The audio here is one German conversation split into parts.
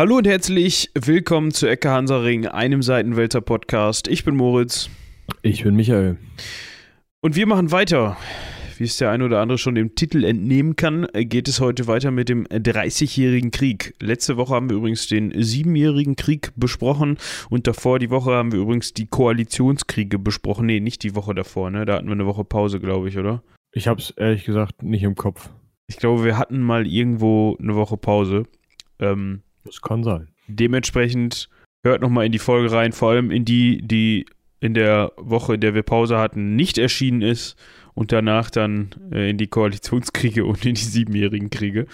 Hallo und herzlich willkommen zu Ecke Hansaring, einem Seitenwälzer Podcast. Ich bin Moritz. Ich bin Michael. Und wir machen weiter. Wie es der ein oder andere schon dem Titel entnehmen kann, geht es heute weiter mit dem 30-jährigen Krieg. Letzte Woche haben wir übrigens den siebenjährigen Krieg besprochen und davor die Woche haben wir übrigens die Koalitionskriege besprochen. Nee, nicht die Woche davor, ne? Da hatten wir eine Woche Pause, glaube ich, oder? Ich habe es ehrlich gesagt nicht im Kopf. Ich glaube, wir hatten mal irgendwo eine Woche Pause. Ähm, das kann sein. Dementsprechend hört nochmal in die Folge rein, vor allem in die, die in der Woche, in der wir Pause hatten, nicht erschienen ist und danach dann äh, in die Koalitionskriege und in die siebenjährigen Kriege.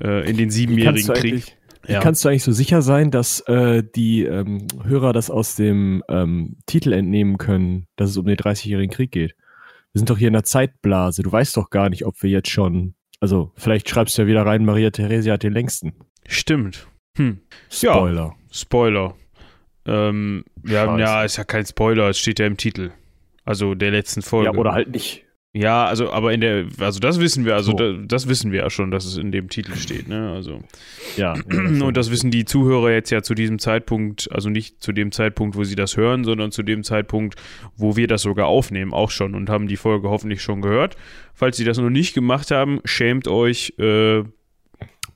Äh, in den siebenjährigen Krieg. Ja. Kannst du eigentlich so sicher sein, dass äh, die ähm, Hörer das aus dem ähm, Titel entnehmen können, dass es um den 30-jährigen Krieg geht? Wir sind doch hier in der Zeitblase. Du weißt doch gar nicht, ob wir jetzt schon. Also, vielleicht schreibst du ja wieder rein, Maria Theresia hat den längsten. Stimmt. Hm. Spoiler. Ja, Spoiler. Ähm, wir haben, ja, ist ja kein Spoiler, es steht ja im Titel. Also der letzten Folge. Ja, oder halt nicht. Ja, also, aber in der, also das wissen wir, also so. da, das wissen wir ja schon, dass es in dem Titel steht, ne? Also. Ja. ja und das wissen die Zuhörer jetzt ja zu diesem Zeitpunkt, also nicht zu dem Zeitpunkt, wo sie das hören, sondern zu dem Zeitpunkt, wo wir das sogar aufnehmen, auch schon und haben die Folge hoffentlich schon gehört. Falls sie das noch nicht gemacht haben, schämt euch, äh,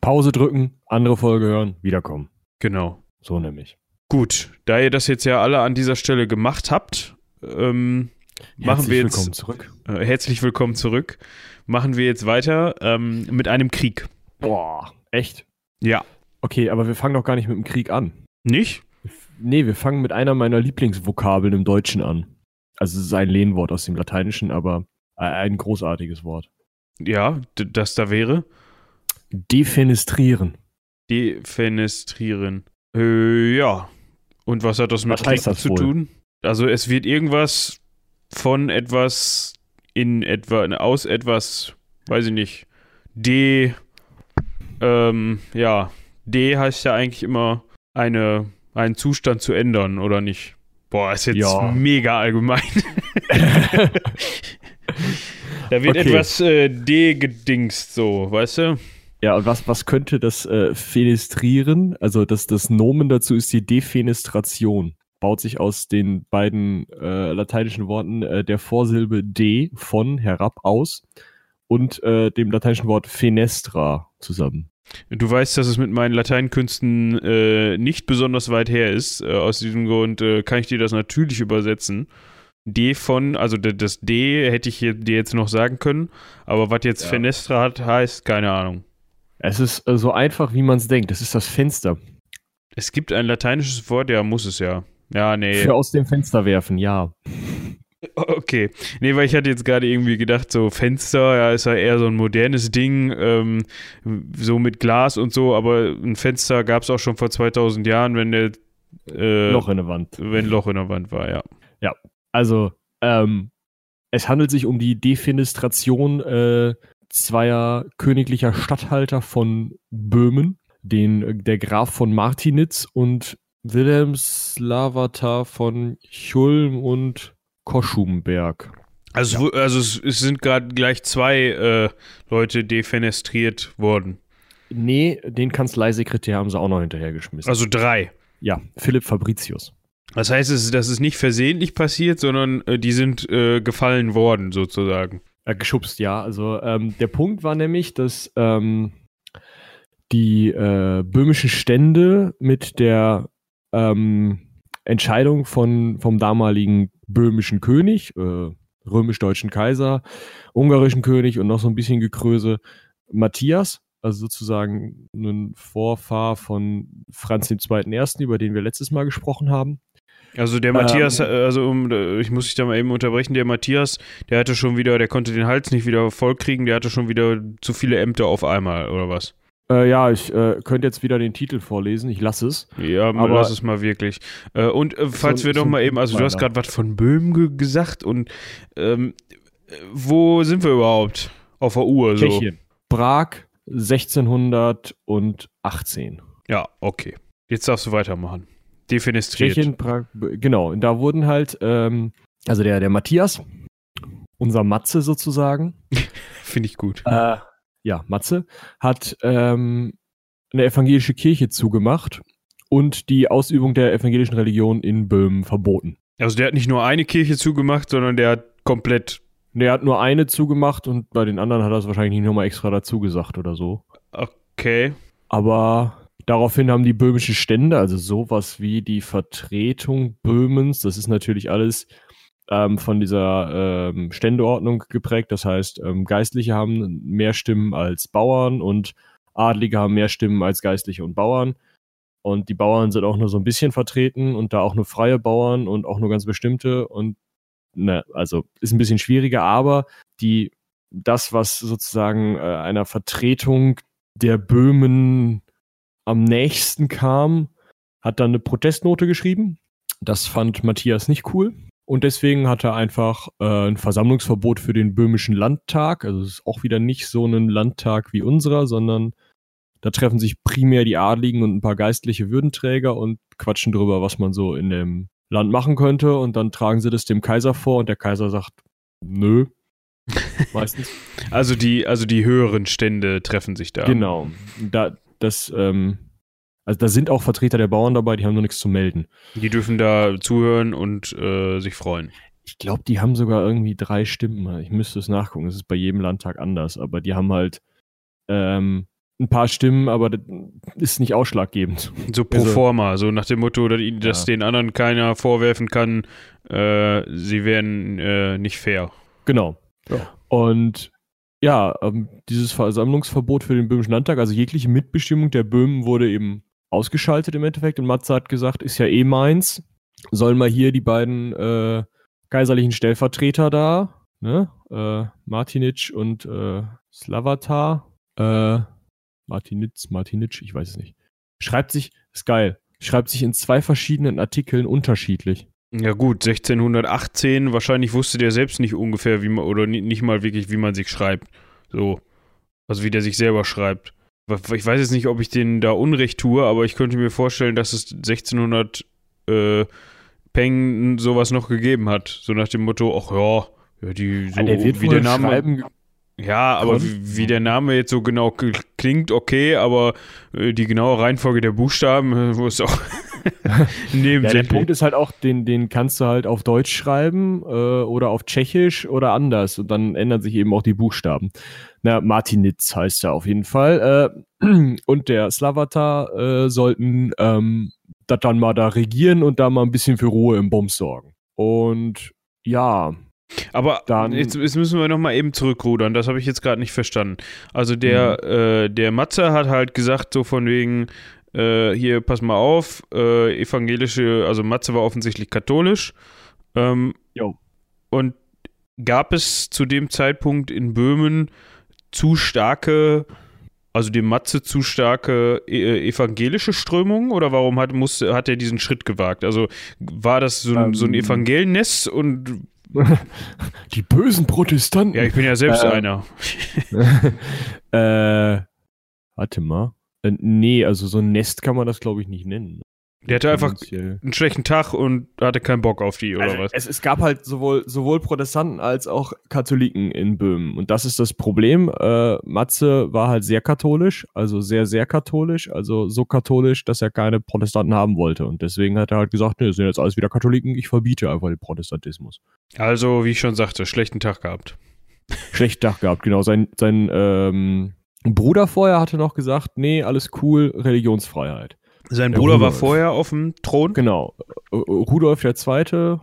Pause drücken, andere Folge hören, wiederkommen. Genau. So nämlich. Gut, da ihr das jetzt ja alle an dieser Stelle gemacht habt, ähm, machen wir jetzt. Willkommen zurück. Äh, herzlich willkommen zurück. Machen wir jetzt weiter ähm, mit einem Krieg. Boah, echt? Ja. Okay, aber wir fangen doch gar nicht mit dem Krieg an. Nicht? Nee, wir fangen mit einer meiner Lieblingsvokabeln im Deutschen an. Also es ist ein Lehnwort aus dem Lateinischen, aber ein großartiges Wort. Ja, das da wäre? Defenestrieren. Defenestrieren. Äh, ja. Und was hat das mit was das zu wohl? tun? Also es wird irgendwas von etwas in etwa, aus etwas, weiß ich nicht, D, ähm, ja, D heißt ja eigentlich immer eine, einen Zustand zu ändern, oder nicht? Boah, ist jetzt Ja. mega allgemein. da wird Okay. etwas äh, D-gedingst, so, weißt du? Ja, und was, was könnte das äh, fenestrieren? Also das, das Nomen dazu ist die Defenestration. Baut sich aus den beiden äh, lateinischen Worten äh, der Vorsilbe de von herab aus und äh, dem lateinischen Wort fenestra zusammen. Du weißt, dass es mit meinen Lateinkünsten äh, nicht besonders weit her ist. Äh, aus diesem Grund äh, kann ich dir das natürlich übersetzen. D von, also das D hätte ich dir jetzt noch sagen können, aber was jetzt Ja. Fenestra hat, heißt, keine Ahnung. Es ist äh, so einfach, wie man es denkt. Das ist das Fenster. Es gibt ein lateinisches Wort, ja, muss es ja. Ja, nee. Für aus dem Fenster werfen, ja. Okay. Nee, weil ich hatte jetzt gerade irgendwie gedacht, so Fenster, ja, ist ja eher so ein modernes Ding, ähm, so mit Glas und so, aber ein Fenster gab es auch schon vor 2000 Jahren, wenn der äh, Loch in der Wand. wenn Loch in der Wand war, ja. Also, ähm, es handelt sich um die Defenestration äh, zweier königlicher Statthalter von Böhmen, den äh, der Graf von Martinitz und Wilhelmslavata von Chulm und Koschumberg. Also, es wo- also es, es sind gerade gleich zwei äh, Leute defenestriert worden. Nee, den Kanzleisekretär haben sie auch noch hinterhergeschmissen. Also drei. ja, Philipp Fabricius. Das heißt, es, das ist nicht versehentlich passiert, sondern äh, die sind äh, gefallen worden, sozusagen. Äh, geschubst, ja. Also ähm, der Punkt war nämlich, dass ähm, die äh, böhmischen Stände mit der ähm, Entscheidung von, vom damaligen böhmischen König, äh, römisch-deutschen Kaiser, ungarischen König und noch so ein bisschen Gekröse Matthias, also sozusagen ein Vorfahr von Franz II. Über den wir letztes Mal gesprochen haben. Also der Matthias, äh, also äh, ich muss dich da mal eben unterbrechen, der Matthias, der hatte schon wieder, der konnte den Hals nicht wieder voll kriegen, der hatte schon wieder zu viele Ämter auf einmal, oder was? Äh, ja, ich äh, könnte jetzt wieder den Titel vorlesen, ich lasse es. Ja, Aber- lass es mal wirklich. Äh, und äh, falls So- wir doch so mal eben, also du hast gerade was von Böhmen ge gesagt und ähm, äh, wo sind wir überhaupt? Auf der Uhr, so. Tschechien. Prag 1618. Ja, okay. Jetzt darfst du weitermachen. Defenestriert. Tschechien, Prag, b- genau. Und da wurden halt, ähm, also der, der Matthias, unser Matze sozusagen, Finde ich gut. äh, ja, Matze, hat ähm, eine evangelische Kirche zugemacht und die Ausübung der evangelischen Religion in Böhmen verboten. Also der hat nicht nur eine Kirche zugemacht, sondern der hat komplett. Der hat nur eine zugemacht und bei den anderen hat er es wahrscheinlich nicht nochmal extra dazu gesagt oder so. Okay. Aber daraufhin haben die böhmischen Stände, also sowas wie die Vertretung Böhmens, das ist natürlich alles ähm, von dieser ähm, Ständeordnung geprägt. Das heißt, ähm, Geistliche haben mehr Stimmen als Bauern und Adlige haben mehr Stimmen als Geistliche und Bauern. Und die Bauern sind auch nur so ein bisschen vertreten und da auch nur freie Bauern und auch nur ganz bestimmte. Und ne, also ist ein bisschen schwieriger, aber die, das, was sozusagen äh, einer Vertretung der Böhmen am nächsten kam, hat dann eine Protestnote geschrieben. Das fand Matthias nicht cool. Und deswegen hat er einfach äh, ein Versammlungsverbot für den böhmischen Landtag. Also es ist auch wieder nicht so ein Landtag wie unserer, sondern da treffen sich primär die Adligen und ein paar geistliche Würdenträger und quatschen drüber, was man so in dem Land machen könnte. Und dann tragen sie das dem Kaiser vor und der Kaiser sagt, nö. Meistens. also die, also die höheren Stände treffen sich da. Genau. Da, das, ähm, also da sind auch Vertreter der Bauern dabei, die haben nur nichts zu melden. Die dürfen da zuhören und äh, sich freuen. Ich glaube, die haben sogar irgendwie drei Stimmen. Ich müsste es nachgucken. Es ist bei jedem Landtag anders, aber die haben halt ähm, ein paar Stimmen, aber das ist nicht ausschlaggebend. So pro also, forma, so nach dem Motto, dass, dass ja. den anderen keiner vorwerfen kann, äh, sie wären äh, nicht fair. Genau. Ja. Und ja, ähm, dieses Versammlungsverbot für den Böhmischen Landtag, also jegliche Mitbestimmung der Böhmen wurde eben ausgeschaltet im Endeffekt. Und Matze hat gesagt, ist ja eh meins, sollen mal hier die beiden äh, kaiserlichen Stellvertreter da, ne, äh, Martinic und äh, Slavatar, äh, Martinitz, Martinitsch, ich weiß es nicht. Schreibt sich, ist geil, schreibt sich in zwei verschiedenen Artikeln unterschiedlich. Ja gut, 1618, wahrscheinlich wusste der selbst nicht ungefähr, wie man, oder nicht mal wirklich, wie man sich schreibt. So. Also wie der sich selber schreibt. Ich weiß jetzt nicht, ob ich denen da Unrecht tue, aber ich könnte mir vorstellen, dass es 1600 äh, Peng sowas noch gegeben hat. So nach dem Motto, ach ja, ja die so, ja, der wie der Name. Ja, aber wie, wie, der Name jetzt so genau klingt, okay, aber äh, die genaue Reihenfolge der Buchstaben, äh, wo es auch ja, der Punkt ist halt auch, den, den kannst du halt auf Deutsch schreiben äh, oder auf Tschechisch oder anders und dann ändern sich eben auch die Buchstaben. Na, Martinitz heißt er auf jeden Fall. Äh, und der Slavatar äh, sollten ähm, das dann mal da regieren und da mal ein bisschen für Ruhe im Bums sorgen. Und ja, aber dann, jetzt, jetzt, müssen wir nochmal eben zurückrudern, das habe ich jetzt gerade nicht verstanden. Also der, mhm. äh, der Matze hat halt gesagt, so von wegen, äh, hier, pass mal auf, äh, evangelische, also Matze war offensichtlich katholisch. Ähm. Und gab es zu dem Zeitpunkt in Böhmen zu starke, also dem Matze zu starke äh, evangelische Strömungen oder warum hat, musste, hat er diesen Schritt gewagt? Also war das so, ähm, so ein ähm. Evangeliennest und die bösen Protestanten. Ja, ich bin ja selbst äh, einer. äh, warte mal. Äh, nee, also so ein Nest kann man das, glaube ich, nicht nennen. Der hatte einfach einen schlechten Tag und hatte keinen Bock auf die, oder also was? Es, es, gab halt sowohl, sowohl Protestanten als auch Katholiken in Böhmen. Und das ist das Problem. Äh, Matze war halt sehr katholisch, also sehr, sehr katholisch, also so katholisch, dass er keine Protestanten haben wollte. Und deswegen hat er halt gesagt, ne, das sind jetzt alles wieder Katholiken, ich verbiete einfach den Protestantismus. Also, wie ich schon sagte, schlechten Tag gehabt. Schlechten Tag gehabt, genau. Sein, sein ähm, Bruder vorher hatte noch gesagt, nee, alles cool, Religionsfreiheit. Sein Bruder Rudolf. war vorher auf dem Thron? Genau. Rudolf der Zweite,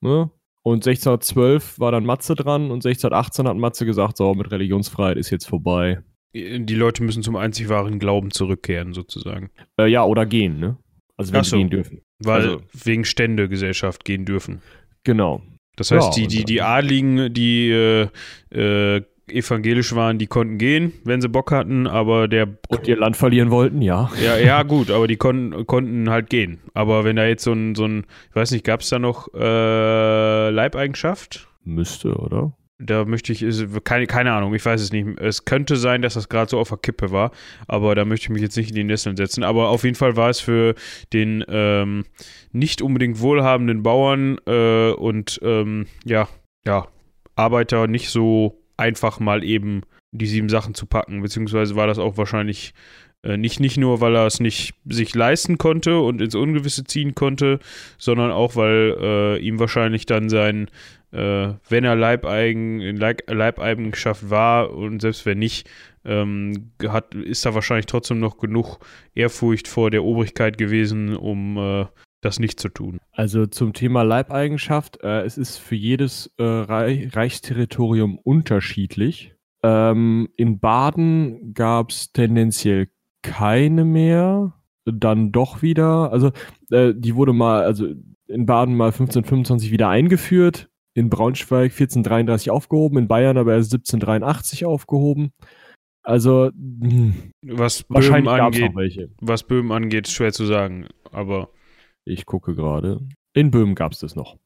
ne? Und 1612 war dann Matze dran und 1618 hat Matze gesagt, so, mit Religionsfreiheit ist jetzt vorbei. Die Leute müssen zum einzig wahren Glauben zurückkehren, sozusagen. Äh, ja, oder gehen, ne? Also wenn so, sie gehen dürfen. Weil also, wegen Ständegesellschaft gehen dürfen. Genau. Das heißt, ja, die, die, die Adligen, die äh, äh, evangelisch waren, die konnten gehen, wenn sie Bock hatten, aber der. Und ihr Land verlieren wollten, ja. Ja, ja, gut, aber die konnten, konnten halt gehen. Aber wenn da jetzt so ein, so ein ich weiß nicht, gab es da noch äh, Leibeigenschaft? Müsste, oder? Da möchte ich, keine, keine Ahnung, ich weiß es nicht. Es könnte sein, dass das gerade so auf der Kippe war, aber da möchte ich mich jetzt nicht in die Nesseln setzen. Aber auf jeden Fall war es für den ähm, nicht unbedingt wohlhabenden Bauern äh, und ähm, ja, ja, Arbeiter nicht so einfach mal eben die sieben Sachen zu packen, beziehungsweise war das auch wahrscheinlich Äh, nicht, nicht nur, weil er es nicht sich leisten konnte und ins Ungewisse ziehen konnte, sondern auch, weil äh, ihm wahrscheinlich dann sein, äh, wenn er Leibeigen, in Leib Leibeigenschaft war und selbst wenn nicht, ähm, hat, ist da wahrscheinlich trotzdem noch genug Ehrfurcht vor der Obrigkeit gewesen, um äh, das nicht zu tun. Also zum Thema Leibeigenschaft, äh, es ist für jedes äh, Reich Reichsterritorium unterschiedlich. Ähm, in Baden gab es tendenziell keine mehr, dann doch wieder. Also äh, die wurde mal, also in Baden mal 1525 wieder eingeführt, in Braunschweig 1433 aufgehoben, in Bayern aber erst 1783 aufgehoben. Also hm, was Böhmen angeht, was Böhmen angeht, schwer zu sagen, aber ich gucke gerade. In Böhmen gab es das noch.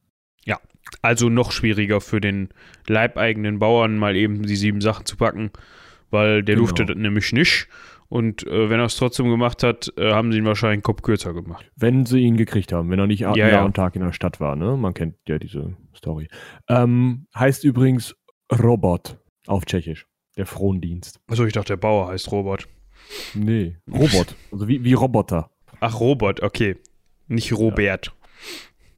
Ja, also noch schwieriger für den leibeigenen Bauern mal eben die sieben Sachen zu packen, weil der genau. durfte das nämlich nicht und äh, wenn er es trotzdem gemacht hat, äh, haben sie ihn wahrscheinlich einen Kopf kürzer gemacht. Wenn sie ihn gekriegt haben, wenn er nicht ja, Jahr ja. und Tag in der Stadt war, ne? Man kennt ja diese Story. Ähm, heißt übrigens Robot auf Tschechisch. Der Frondienst. Achso, ich dachte, der Bauer heißt Robot. Nee, Robot. also wie, wie Roboter. Ach, Robot, okay. Nicht Robert. Ja.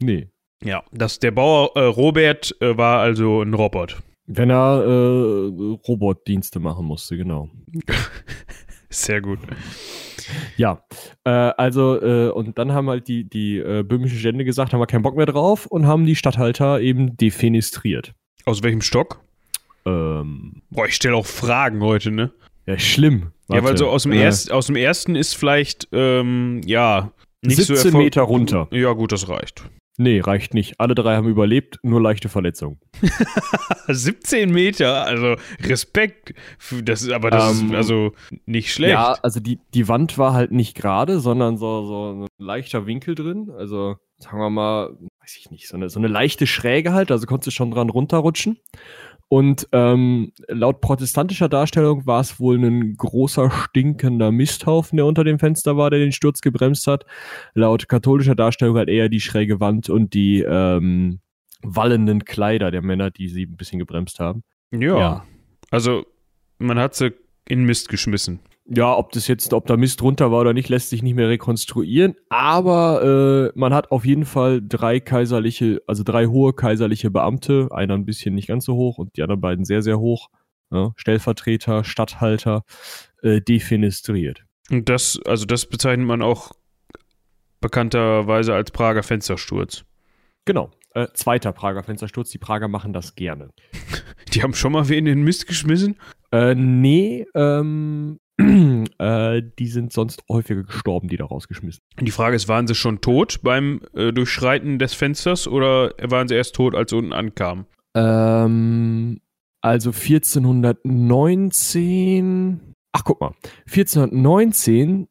Nee. Ja, das, der Bauer äh, Robert äh, war also ein Robot. Wenn er äh, Robotdienste machen musste, genau. Sehr gut. Ja, äh, also, äh, und dann haben halt die, die äh, böhmischen Stände gesagt, haben wir keinen Bock mehr drauf und haben die Statthalter eben defenestriert. Aus welchem Stock? Ähm, Boah, ich stelle auch Fragen heute, ne? Ja, schlimm. Warte, ja, weil so aus dem, äh, erst, aus dem ersten ist vielleicht, ähm, ja, nicht 17 so Meter runter. Ja, gut, das reicht. Nee, reicht nicht. Alle drei haben überlebt, nur leichte Verletzungen. 17 Meter, also Respekt. Das ist, aber das ähm, ist also nicht schlecht. Ja, also die, die Wand war halt nicht gerade, sondern so, so ein leichter Winkel drin. Also sagen wir mal, weiß ich nicht, so eine, so eine leichte Schräge halt, also konntest du schon dran runterrutschen. Und ähm, laut protestantischer Darstellung war es wohl ein großer stinkender Misthaufen, der unter dem Fenster war, der den Sturz gebremst hat. Laut katholischer Darstellung halt eher die schräge Wand und die ähm, wallenden Kleider der Männer, die sie ein bisschen gebremst haben. Ja. ja. Also man hat sie in Mist geschmissen ja, ob das jetzt, ob da Mist drunter war oder nicht, lässt sich nicht mehr rekonstruieren. Aber äh, man hat auf jeden Fall drei kaiserliche, also drei hohe kaiserliche Beamte, einer ein bisschen nicht ganz so hoch und die anderen beiden sehr, sehr hoch, ja, Stellvertreter, Statthalter, äh, defenestriert. Und das, also das bezeichnet man auch bekannterweise als Prager Fenstersturz. Genau. Äh, zweiter Prager Fenstersturz. Die Prager machen das gerne. Die haben schon mal wen in den Mist geschmissen? Äh, nee, ähm, äh, die sind sonst häufiger gestorben, die da rausgeschmissen. Die Frage ist, waren sie schon tot beim äh, Durchschreiten des Fensters oder waren sie erst tot, als sie unten ankamen? Ähm, also 1419. Ach, guck mal. 1419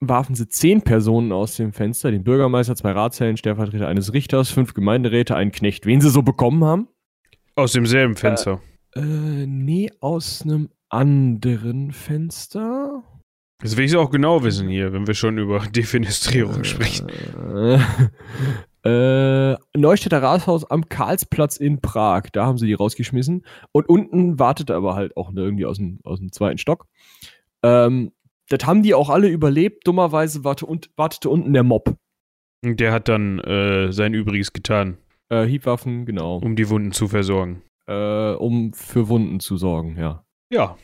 warfen sie zehn Personen aus dem Fenster, den Bürgermeister, zwei Ratsherren, Stellvertreter eines Richters, fünf Gemeinderäte, einen Knecht. Wen sie so bekommen haben? Aus demselben Fenster. Äh, äh nee, aus einem anderen Fenster. Das will ich auch genau wissen hier, wenn wir schon über Defenestrierung äh, sprechen. Äh, Neustädter Rathaus am Karlsplatz in Prag. Da haben sie die rausgeschmissen. Und unten wartete aber halt auch irgendwie aus dem, aus dem zweiten Stock. Ähm, das haben die auch alle überlebt. Dummerweise warte, und, wartete unten der Mob. Der hat dann äh, sein Übriges getan. Äh, Hiebwaffen, genau. Um die Wunden zu versorgen. Äh, um für Wunden zu sorgen, ja. Ja,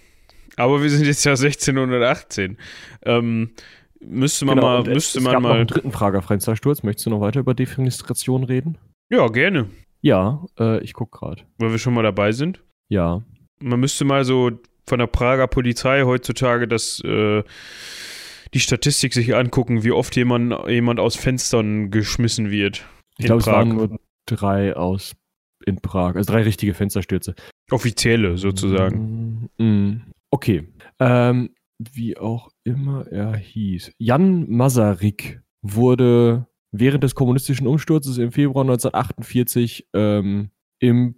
aber wir sind jetzt ja 1618. Ähm, müsste man genau, mal. Müsste es, man gab mal. Noch einen dritten Frage, Fenstersturz. Möchtest du noch weiter über Defenestration reden? Ja, gerne. Ja, äh, ich gucke gerade. Weil wir schon mal dabei sind? Ja. Man müsste mal so von der Prager Polizei heutzutage das. Äh, die Statistik sich angucken, wie oft jemand, jemand aus Fenstern geschmissen wird. Ich glaube, es waren nur drei aus in Prag, also drei richtige Fensterstürze. Offizielle sozusagen. Mm, mm. Okay. Ähm, wie auch immer er hieß. Jan Masaryk wurde während des kommunistischen Umsturzes im Februar 1948 ähm, im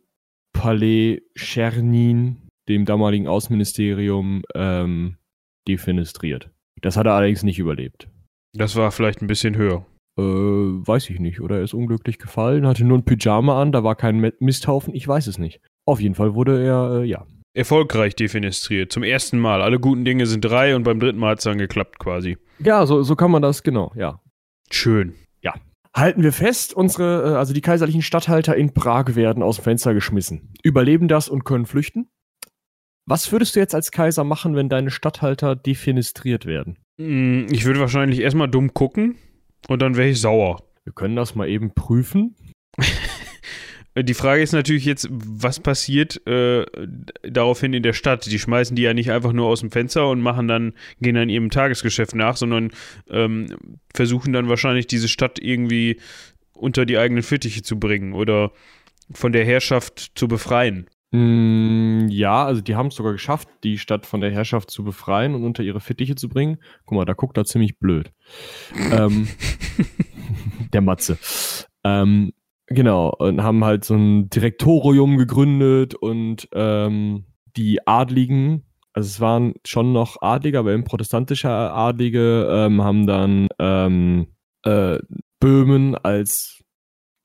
Palais Czernin, dem damaligen Außenministerium, ähm, defenestriert. Das hat er allerdings nicht überlebt. Das war vielleicht ein bisschen höher. Äh, weiß ich nicht. Oder er ist unglücklich gefallen, hatte nur ein Pyjama an, da war kein Misthaufen, ich weiß es nicht. Auf jeden Fall wurde er, äh, ja, erfolgreich defenestriert. Zum ersten Mal. Alle guten Dinge sind drei und beim dritten Mal hat es dann geklappt quasi. Ja, so, so kann man das, genau, ja. Schön. Halten wir fest, unsere, äh, also die kaiserlichen Statthalter in Prag werden aus dem Fenster geschmissen. Überleben das und können flüchten. Was würdest du jetzt als Kaiser machen, wenn deine Statthalter defenestriert werden? Mm, Ich würde wahrscheinlich erstmal dumm gucken und dann wäre ich sauer. Wir können das mal eben prüfen. Die Frage ist natürlich jetzt, was passiert äh, daraufhin in der Stadt? Die schmeißen die ja nicht einfach nur aus dem Fenster und machen dann, gehen dann ihrem Tagesgeschäft nach, sondern ähm, versuchen dann wahrscheinlich diese Stadt irgendwie unter die eigenen Fittiche zu bringen oder von der Herrschaft zu befreien. Mm, ja, also die haben es sogar geschafft, die Stadt von der Herrschaft zu befreien und unter ihre Fittiche zu bringen. Guck mal, da guckt er ziemlich blöd. ähm, der Matze. Ähm, genau, und haben halt so ein Direktorium gegründet und ähm, die Adligen, also es waren schon noch Adlige, aber eben protestantische Adlige, ähm, haben dann ähm, äh, Böhmen als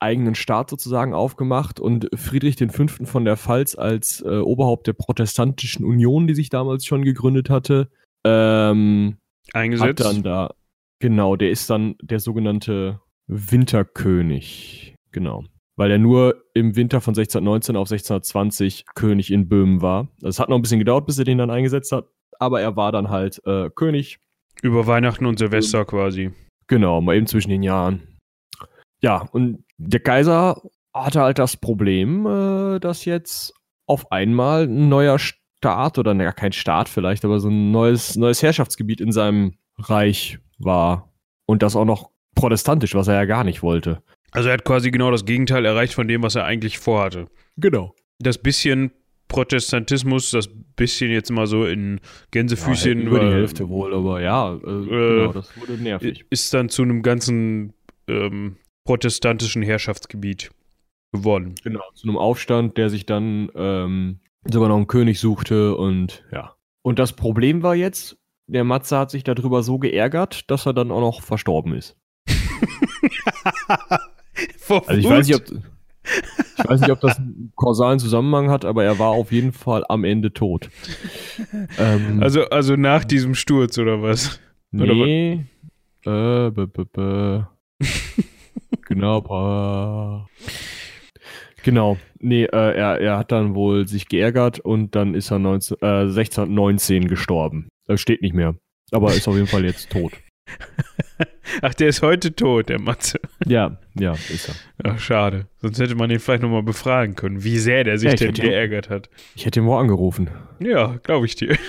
eigenen Staat sozusagen aufgemacht und Friedrich V. von der Pfalz als äh, Oberhaupt der protestantischen Union, die sich damals schon gegründet hatte, ähm, hat Eingesetzt. dann da, genau, der ist dann der sogenannte Winterkönig. Genau. Weil er nur im Winter von 1619 auf 1620 König in Böhmen war. Es hat noch ein bisschen gedauert, bis er den dann eingesetzt hat, aber er war dann halt äh, König. Über Weihnachten und Silvester quasi. Genau, mal eben zwischen den Jahren. Ja, und der Kaiser hatte halt das Problem, äh, dass jetzt auf einmal ein neuer Staat oder naja, kein Staat vielleicht, aber so ein neues, neues Herrschaftsgebiet in seinem Reich war. Und das auch noch protestantisch, was er ja gar nicht wollte. Also er hat quasi genau das Gegenteil erreicht von dem, was er eigentlich vorhatte. Genau. Das bisschen Protestantismus, das bisschen jetzt mal so in Gänsefüßchen über die äh, Hälfte wohl, aber ja, äh, genau, das wurde nervig. ist dann zu einem ganzen ähm, protestantischen Herrschaftsgebiet geworden. Genau, zu einem Aufstand, der sich dann ähm, sogar noch einen König suchte und ja. Und das Problem war jetzt, der Matze hat sich darüber so geärgert, dass er dann auch noch verstorben ist. Vor Also ich Wut. weiß nicht, ob ich weiß nicht, ob das einen kausalen Zusammenhang hat, aber er war auf jeden Fall am Ende tot. Ähm, also, also nach diesem Sturz oder was? oder nee. Äh, b -b -b. genau. Genau. Nee, äh, er, er hat dann wohl sich geärgert und dann ist er 19, äh, 1619 gestorben. Das steht nicht mehr. Aber ist auf jeden Fall jetzt tot. Ach, der ist heute tot, der Matze. Ja, ja, ist er. Ach, schade. Sonst hätte man ihn vielleicht nochmal befragen können, wie sehr der sich Ja, denn hätte ihn- geärgert hat. Ich hätte ihn mal angerufen. Ja, glaube ich dir.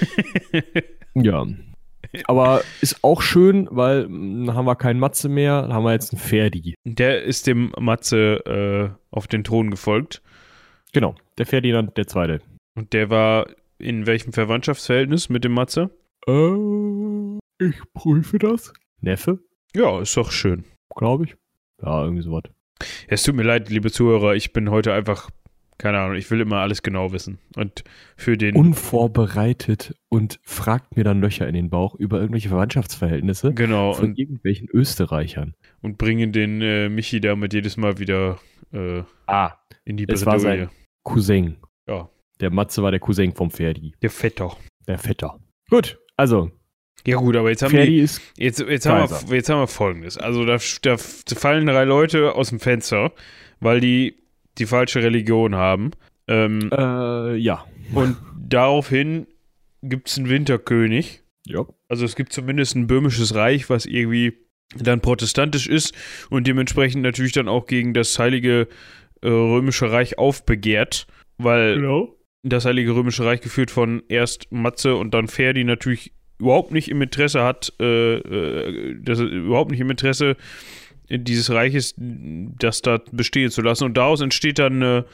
Ja. Aber ist auch schön, weil dann haben wir keinen Matze mehr, dann haben wir jetzt einen Ferdi. Der ist dem Matze äh, auf den Thron gefolgt. Genau, der Ferdinand der Zweite. Und der war in welchem Verwandtschaftsverhältnis mit dem Matze? Äh, ich prüfe das. Neffe, Ja, ist doch schön. glaube ich. Ja, irgendwie sowas. Es tut mir leid, liebe Zuhörer, ich bin heute einfach, keine Ahnung, ich will immer alles genau wissen. Und für den. Unvorbereitet und fragt mir dann Löcher in den Bauch über irgendwelche Verwandtschaftsverhältnisse genau, von und, irgendwelchen Österreichern. und bringen den äh, Michi damit jedes Mal wieder äh, Ah, in die Es war sein- Cousin. Ja. Der Matze war der Cousin vom Ferdi. Der Vetter. Der Vetter. Gut, also, Ja gut, aber jetzt haben die, Ferdi ist Jetzt, jetzt, haben wir, jetzt haben wir folgendes. Also da, da fallen drei Leute aus dem Fenster, weil die die falsche Religion haben. Ähm, Äh, ja. und daraufhin gibt es einen Winterkönig. Ja. Also es gibt zumindest ein böhmisches Reich, was irgendwie dann protestantisch ist und dementsprechend natürlich dann auch gegen das heilige äh, römische Reich aufbegehrt, weil Genau. das Heilige Römische Reich geführt von erst Matze und dann Ferdi natürlich überhaupt nicht im Interesse hat, äh, äh, das überhaupt nicht im Interesse dieses Reiches, das da bestehen zu lassen. Und daraus entsteht dann eine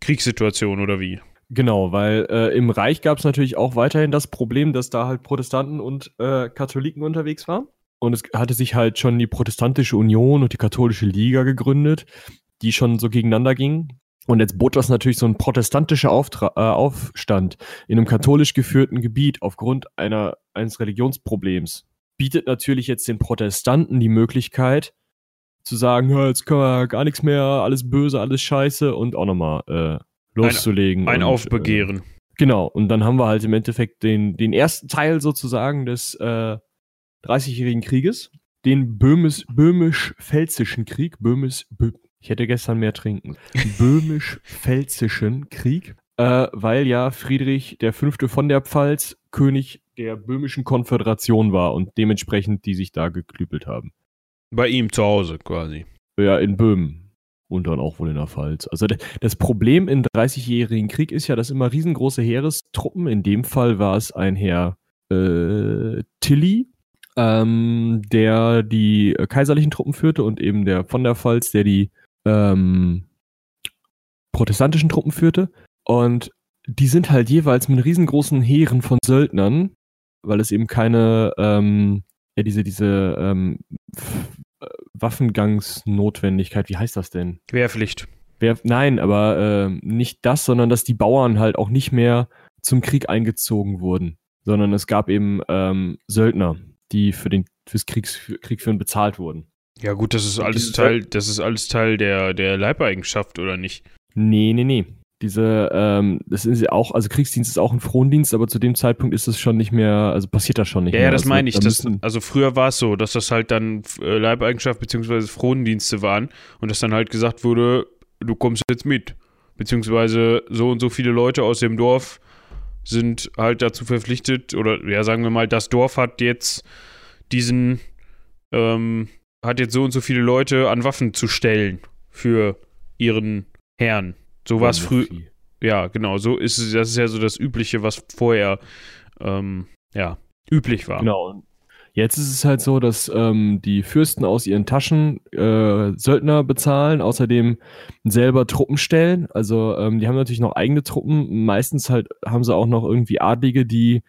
Kriegssituation oder wie? Genau, weil äh, im Reich gab es natürlich auch weiterhin das Problem, dass da halt Protestanten und äh, Katholiken unterwegs waren. Und es hatte sich halt schon die Protestantische Union und die Katholische Liga gegründet, die schon so gegeneinander gingen. Und jetzt bot das natürlich so ein protestantischer Auftra äh, Aufstand in einem katholisch geführten Gebiet aufgrund einer, eines Religionsproblems. Bietet natürlich jetzt den Protestanten die Möglichkeit zu sagen, jetzt können wir gar nichts mehr, alles böse, alles scheiße und auch nochmal äh, loszulegen. Ein und, Aufbegehren. Genau, und dann haben wir halt im Endeffekt den, den ersten Teil sozusagen des äh, 30-jährigen Krieges, den Böhmisch, Böhmisch-Pfälzischen Krieg, Böhmisch, Bö ich hätte gestern mehr trinken, Böhmisch-Pfälzischen Krieg, äh, weil ja Friedrich der Fünfte von der Pfalz König der Böhmischen Konföderation war und dementsprechend die sich da geklüpelt haben. Bei ihm zu Hause quasi. Ja, in Böhmen. Und dann auch wohl in der Pfalz. Also das Problem im 30-jährigen Krieg ist ja, dass immer riesengroße Heerestruppen, in dem Fall war es ein Herr äh, Tilly, ähm, der die äh, kaiserlichen Truppen führte und eben der von der Pfalz, der die ähm, protestantischen Truppen führte. Und die sind halt jeweils mit riesengroßen Heeren von Söldnern, weil es eben keine, ähm, ja, diese, diese ähm, Waffengangsnotwendigkeit, wie heißt das denn? Wehrpflicht. Wehr, nein, aber äh, nicht das, sondern dass die Bauern halt auch nicht mehr zum Krieg eingezogen wurden, sondern es gab eben ähm, Söldner, die für den fürs Kriegs, für, Kriegführen bezahlt wurden. Ja gut, das ist alles Teil, das ist alles Teil der, der Leibeigenschaft, oder nicht? Nee, nee, nee diese, ähm, das ist ja auch, also Kriegsdienst ist auch ein Frondienst, aber zu dem Zeitpunkt ist es schon nicht mehr, also passiert das schon nicht ja, mehr. Ja, das also, meine ich. Da das, also früher war es so, dass das halt dann äh, Leibeigenschaft bzw. Frondienste waren und dass dann halt gesagt wurde, du kommst jetzt mit. Beziehungsweise so und so viele Leute aus dem Dorf sind halt dazu verpflichtet, oder ja, sagen wir mal, das Dorf hat jetzt diesen, ähm, hat jetzt so und so viele Leute an Waffen zu stellen für ihren Herrn. So war es früher. Ja, genau, so ist es, das ist ja so das Übliche, was vorher ähm, ja, üblich war. Genau. Jetzt ist es halt so, dass ähm, die Fürsten aus ihren Taschen äh, Söldner bezahlen, außerdem selber Truppen stellen. Also ähm, die haben natürlich noch eigene Truppen. Meistens halt haben sie auch noch irgendwie Adlige, die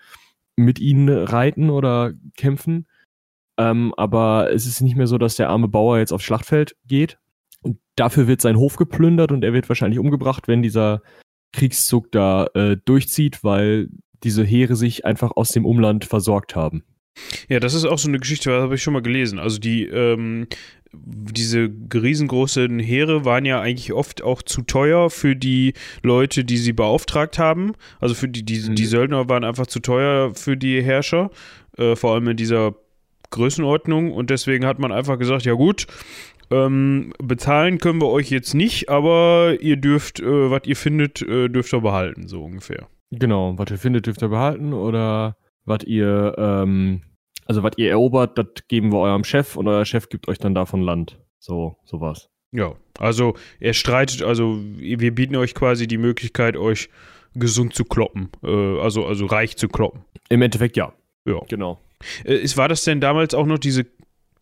mit ihnen reiten oder kämpfen. Ähm, aber es ist nicht mehr so, dass der arme Bauer jetzt aufs Schlachtfeld geht, und dafür wird sein Hof geplündert und er wird wahrscheinlich umgebracht, wenn dieser Kriegszug da äh, durchzieht, weil diese Heere sich einfach aus dem Umland versorgt haben. Ja, das ist auch so eine Geschichte, das habe ich schon mal gelesen. Also die, ähm, diese riesengroßen Heere waren ja eigentlich oft auch zu teuer für die Leute, die sie beauftragt haben. Also für die, die, mhm. die Söldner waren einfach zu teuer für die Herrscher, äh, vor allem in dieser Größenordnung. Und deswegen hat man einfach gesagt, ja gut, ähm, bezahlen können wir euch jetzt nicht, aber ihr dürft, äh, was ihr findet, äh, dürft ihr behalten, so ungefähr. Genau, was ihr findet, dürft ihr behalten oder was ihr, ähm, also was ihr erobert, das geben wir eurem Chef und euer Chef gibt euch dann davon Land. So, sowas. Ja, also er streitet, also wir bieten euch quasi die Möglichkeit, euch gesund zu kloppen, äh, also, also reich zu kloppen. Im Endeffekt ja. Ja. Genau. Äh, ist, war das denn damals auch noch diese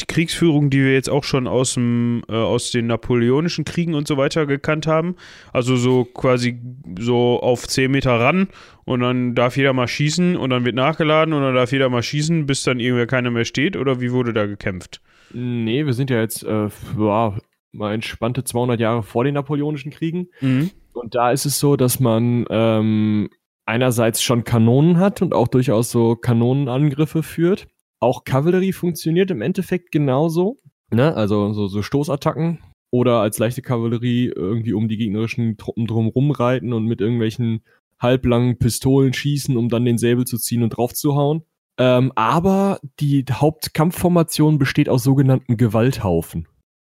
die Kriegsführung, die wir jetzt auch schon aus, dem, äh, aus den napoleonischen Kriegen und so weiter gekannt haben. Also so quasi so auf 10 Meter ran und dann darf jeder mal schießen und dann wird nachgeladen und dann darf jeder mal schießen, bis dann irgendwer keiner mehr steht oder wie wurde da gekämpft? Nee, wir sind ja jetzt äh, ja, mal entspannte 200 Jahre vor den napoleonischen Kriegen. Mhm. Und da ist es so, dass man ähm, einerseits schon Kanonen hat und auch durchaus so Kanonenangriffe führt. Auch Kavallerie funktioniert im Endeffekt genauso. Ne? Also so, so Stoßattacken oder als leichte Kavallerie irgendwie um die gegnerischen Truppen drumherum reiten und mit irgendwelchen halblangen Pistolen schießen, um dann den Säbel zu ziehen und draufzuhauen. Ähm, aber die Hauptkampfformation besteht aus sogenannten Gewalthaufen.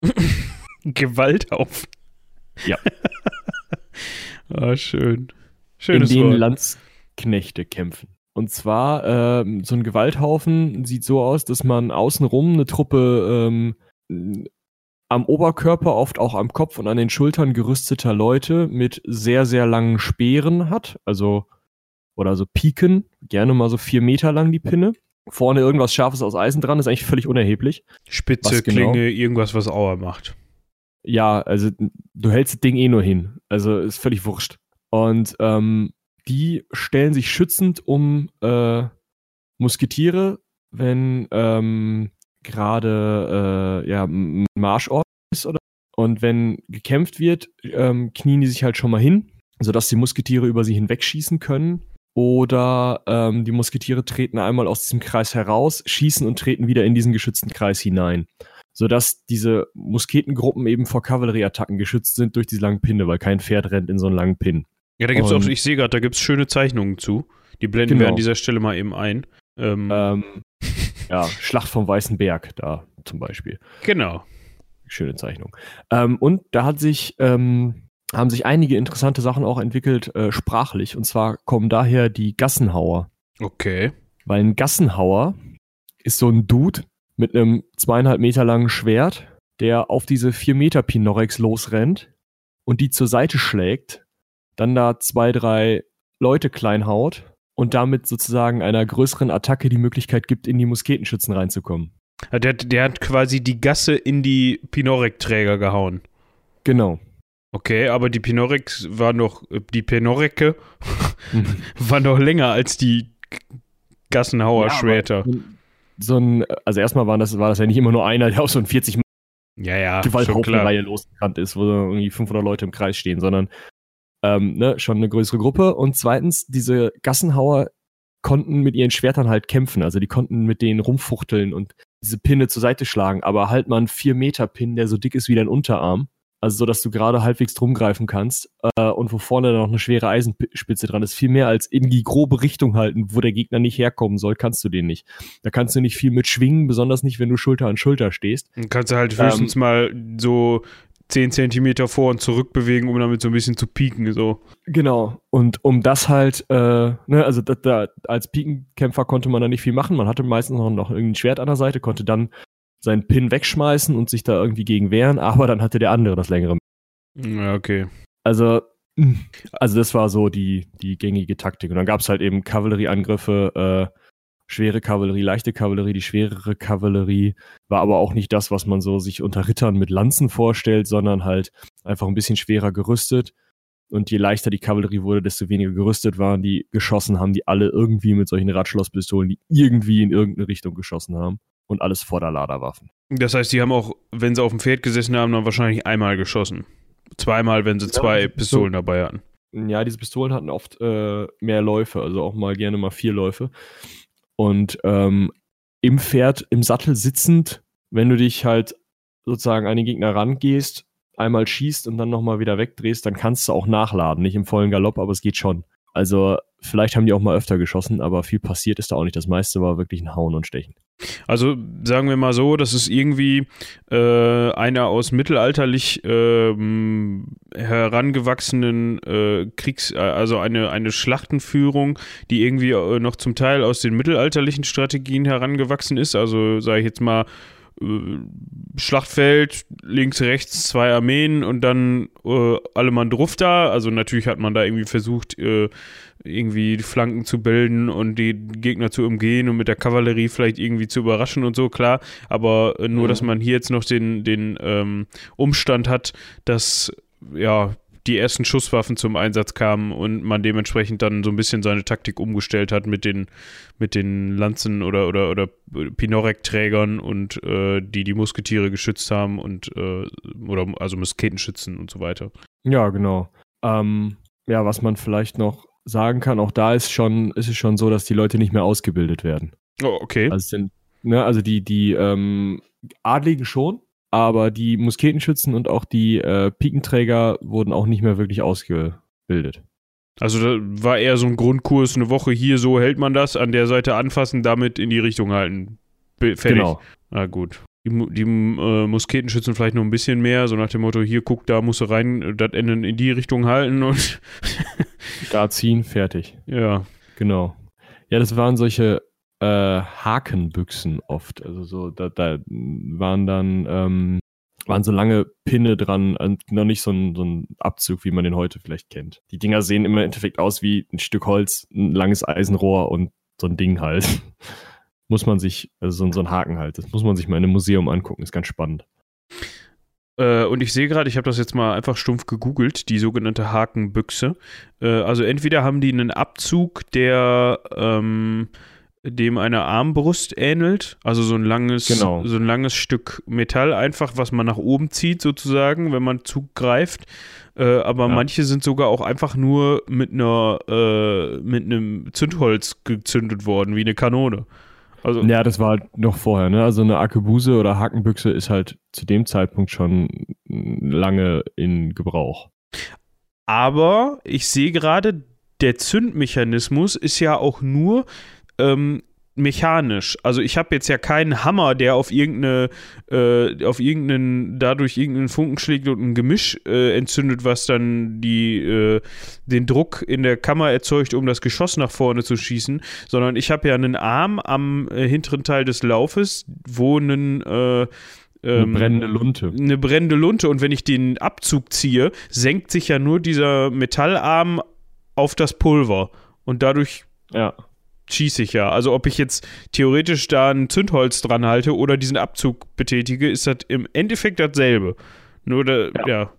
Gewalthaufen? Ja. ah, schön. Schönes In denen Wort. Landsknechte kämpfen. Und zwar, äh, so ein Gewalthaufen sieht so aus, dass man außenrum eine Truppe ähm, am Oberkörper, oft auch am Kopf und an den Schultern gerüsteter Leute mit sehr, sehr langen Speeren hat. Also, oder so Piken, gerne mal so vier Meter lang die Pinne. Vorne irgendwas Scharfes aus Eisen dran, ist eigentlich völlig unerheblich. Spitze, genau? Klinge, irgendwas, was Auer macht. Ja, also du hältst das Ding eh nur hin. Also ist völlig wurscht. Und ähm, die stellen sich schützend um äh, Musketiere, wenn ähm, gerade äh, ja, ein Marschort ist oder und wenn gekämpft wird, ähm, knien die sich halt schon mal hin, sodass die Musketiere über sie hinwegschießen können. Oder ähm, die Musketiere treten einmal aus diesem Kreis heraus, schießen und treten wieder in diesen geschützten Kreis hinein. Sodass diese Musketengruppen eben vor Kavallerieattacken geschützt sind durch diese langen Pinne, weil kein Pferd rennt in so einen langen Pin. Ja, da gibt es auch, ich sehe gerade, da gibt es schöne Zeichnungen zu. Die blenden wir Genau. an dieser Stelle mal eben ein. Ähm, Ähm, ja, Schlacht vom Weißen Berg da zum Beispiel. Genau. Schöne Zeichnung. Ähm, und da hat sich, ähm, haben sich einige interessante Sachen auch entwickelt, äh, sprachlich. Und zwar kommen daher die Gassenhauer. Okay. Weil ein Gassenhauer ist so ein Dude mit einem zweieinhalb Meter langen Schwert, der auf diese vier Meter Pinorex losrennt und die zur Seite schlägt, dann da zwei, drei Leute klein haut und damit sozusagen einer größeren Attacke die Möglichkeit gibt, in die Musketenschützen reinzukommen. Ja, Der, der hat quasi die Gasse in die Pinorek-Träger gehauen. Genau. Okay, aber die Pinorex war noch, äh, die Pinorecke war noch länger als die Gassenhauer Schwerter. so ein, also erstmal war das, war das ja nicht immer nur einer, der auf so ein 40 Ja, ja, schon klar. Gewalthaufenreihe losgerannt ist, wo irgendwie 500 Leute im Kreis stehen, sondern ähm, ne, schon eine größere Gruppe. Und zweitens, diese Gassenhauer konnten mit ihren Schwertern halt kämpfen. Also die konnten mit denen rumfuchteln und diese Pinne zur Seite schlagen. Aber halt mal einen 4-Meter-Pin, der so dick ist wie dein Unterarm. Also so, dass du gerade halbwegs drum greifen kannst äh, und wo vorne noch eine schwere Eisenspitze dran ist. Viel mehr als in die grobe Richtung halten, wo der Gegner nicht herkommen soll, kannst du den nicht. Da kannst du nicht viel mit schwingen, besonders nicht, wenn du Schulter an Schulter stehst. Dann kannst du halt Ähm, höchstens mal so 10 Zentimeter vor und zurück bewegen, um damit so ein bisschen zu pieken. So. Genau. Und um das halt, äh, ne, also da, da, als Pikenkämpfer konnte man da nicht viel machen. Man hatte meistens noch, noch irgendein Schwert an der Seite, konnte dann seinen Pin wegschmeißen und sich da irgendwie gegen wehren, aber dann hatte der andere das längere. Ja, okay. Also, mh, also das war so die, die gängige Taktik. Und dann gab es halt eben Kavallerieangriffe, äh, schwere Kavallerie, leichte Kavallerie. Die schwerere Kavallerie war aber auch nicht das, was man so sich unter Rittern mit Lanzen vorstellt, sondern halt einfach ein bisschen schwerer gerüstet. Und je leichter die Kavallerie wurde, desto weniger gerüstet waren die geschossen haben, die alle irgendwie mit solchen Radschlosspistolen, die irgendwie in irgendeine Richtung geschossen haben. Und alles Vorderladerwaffen. Das heißt, die haben auch, wenn sie auf dem Pferd gesessen haben, dann wahrscheinlich einmal geschossen. Zweimal, wenn sie Ja, zwei so- Pistolen dabei hatten. Ja, diese Pistolen hatten oft äh, mehr Läufe, also auch mal gerne mal vier Läufe. Und ähm, im Pferd, im Sattel sitzend, wenn du dich halt sozusagen an den Gegner rangehst, einmal schießt und dann nochmal wieder wegdrehst, dann kannst du auch nachladen. Nicht im vollen Galopp, aber es geht schon. Also vielleicht haben die auch mal öfter geschossen, aber viel passiert ist da auch nicht. Das meiste war wirklich ein Hauen und Stechen. Also sagen wir mal so, das ist irgendwie äh, einer aus mittelalterlich ähm, herangewachsenen äh, Kriegs-, äh, also eine, eine Schlachtenführung, die irgendwie äh, noch zum Teil aus den mittelalterlichen Strategien herangewachsen ist. Also sage ich jetzt mal, äh, Schlachtfeld, links, rechts zwei Armeen und dann äh, alle Mann drauf da. Also natürlich hat man da irgendwie versucht, äh, irgendwie die Flanken zu bilden und die Gegner zu umgehen und mit der Kavallerie vielleicht irgendwie zu überraschen und so, klar. Aber äh, nur, Mhm. dass man hier jetzt noch den, den ähm, Umstand hat, dass ja die ersten Schusswaffen zum Einsatz kamen und man dementsprechend dann so ein bisschen seine Taktik umgestellt hat mit den, mit den Lanzen oder, oder, oder Pinorek-Trägern und äh, die die Musketiere geschützt haben und äh, oder also Musketenschützen und so weiter. Ja, genau. Ähm, ja, was man vielleicht noch sagen kann, auch da ist schon, ist es schon so, dass die Leute nicht mehr ausgebildet werden. Oh, okay. Also, sind, ne, also die, die ähm, Adligen schon, aber die Musketenschützen und auch die äh, Pikenträger wurden auch nicht mehr wirklich ausgebildet. Also da war eher so ein Grundkurs, eine Woche hier, so hält man das, an der Seite anfassen, damit in die Richtung halten. Be- Fertig. Genau. Na gut. Die, die äh, Musketenschützen vielleicht noch ein bisschen mehr, so nach dem Motto, hier guck, da musst du rein, das Ende in die Richtung halten und Da ziehen, fertig. ja. Genau. Ja, das waren solche äh, Hakenbüchsen oft. Also so, da, da waren dann ähm, waren so lange Pinne dran, und noch nicht so ein, so ein Abzug, wie man den heute vielleicht kennt. Die Dinger sehen im Endeffekt aus wie ein Stück Holz, ein langes Eisenrohr und so ein Ding halt. muss man sich, also so, ein- so ein Haken halt, das muss man sich mal in einem Museum angucken, ist ganz spannend. Äh, und ich sehe gerade, ich habe das jetzt mal einfach stumpf gegoogelt, die sogenannte Hakenbüchse. Äh, also entweder haben die einen Abzug, der ähm, dem einer Armbrust ähnelt, also so ein langes, Genau. so ein langes Stück Metall einfach, was man nach oben zieht sozusagen, wenn man zugreift. Äh, aber Ja. manche sind sogar auch einfach nur mit einer äh, mit einem Zündholz gezündet worden, wie eine Kanone. Also Ja, das war halt noch vorher, ne? Also eine Arkebuse oder Hakenbüchse ist halt zu dem Zeitpunkt schon lange in Gebrauch. Aber ich sehe gerade, der Zündmechanismus ist ja auch nur ähm, mechanisch. Also ich habe jetzt ja keinen Hammer, der auf irgendeine, äh, auf irgendeinen, dadurch irgendeinen Funken schlägt und ein Gemisch äh, entzündet, was dann die, äh, den Druck in der Kammer erzeugt, um das Geschoss nach vorne zu schießen, sondern ich habe ja einen Arm am äh, hinteren Teil des Laufes, wo einen äh, eine ähm, brennende Lunte. Eine brennende Lunte. Und wenn ich den Abzug ziehe, senkt sich ja nur dieser Metallarm auf das Pulver. Und dadurch ja schieße ich ja. Also ob ich jetzt theoretisch da ein Zündholz dran halte oder diesen Abzug betätige, ist das im Endeffekt dasselbe. Nur, da, ja. ja.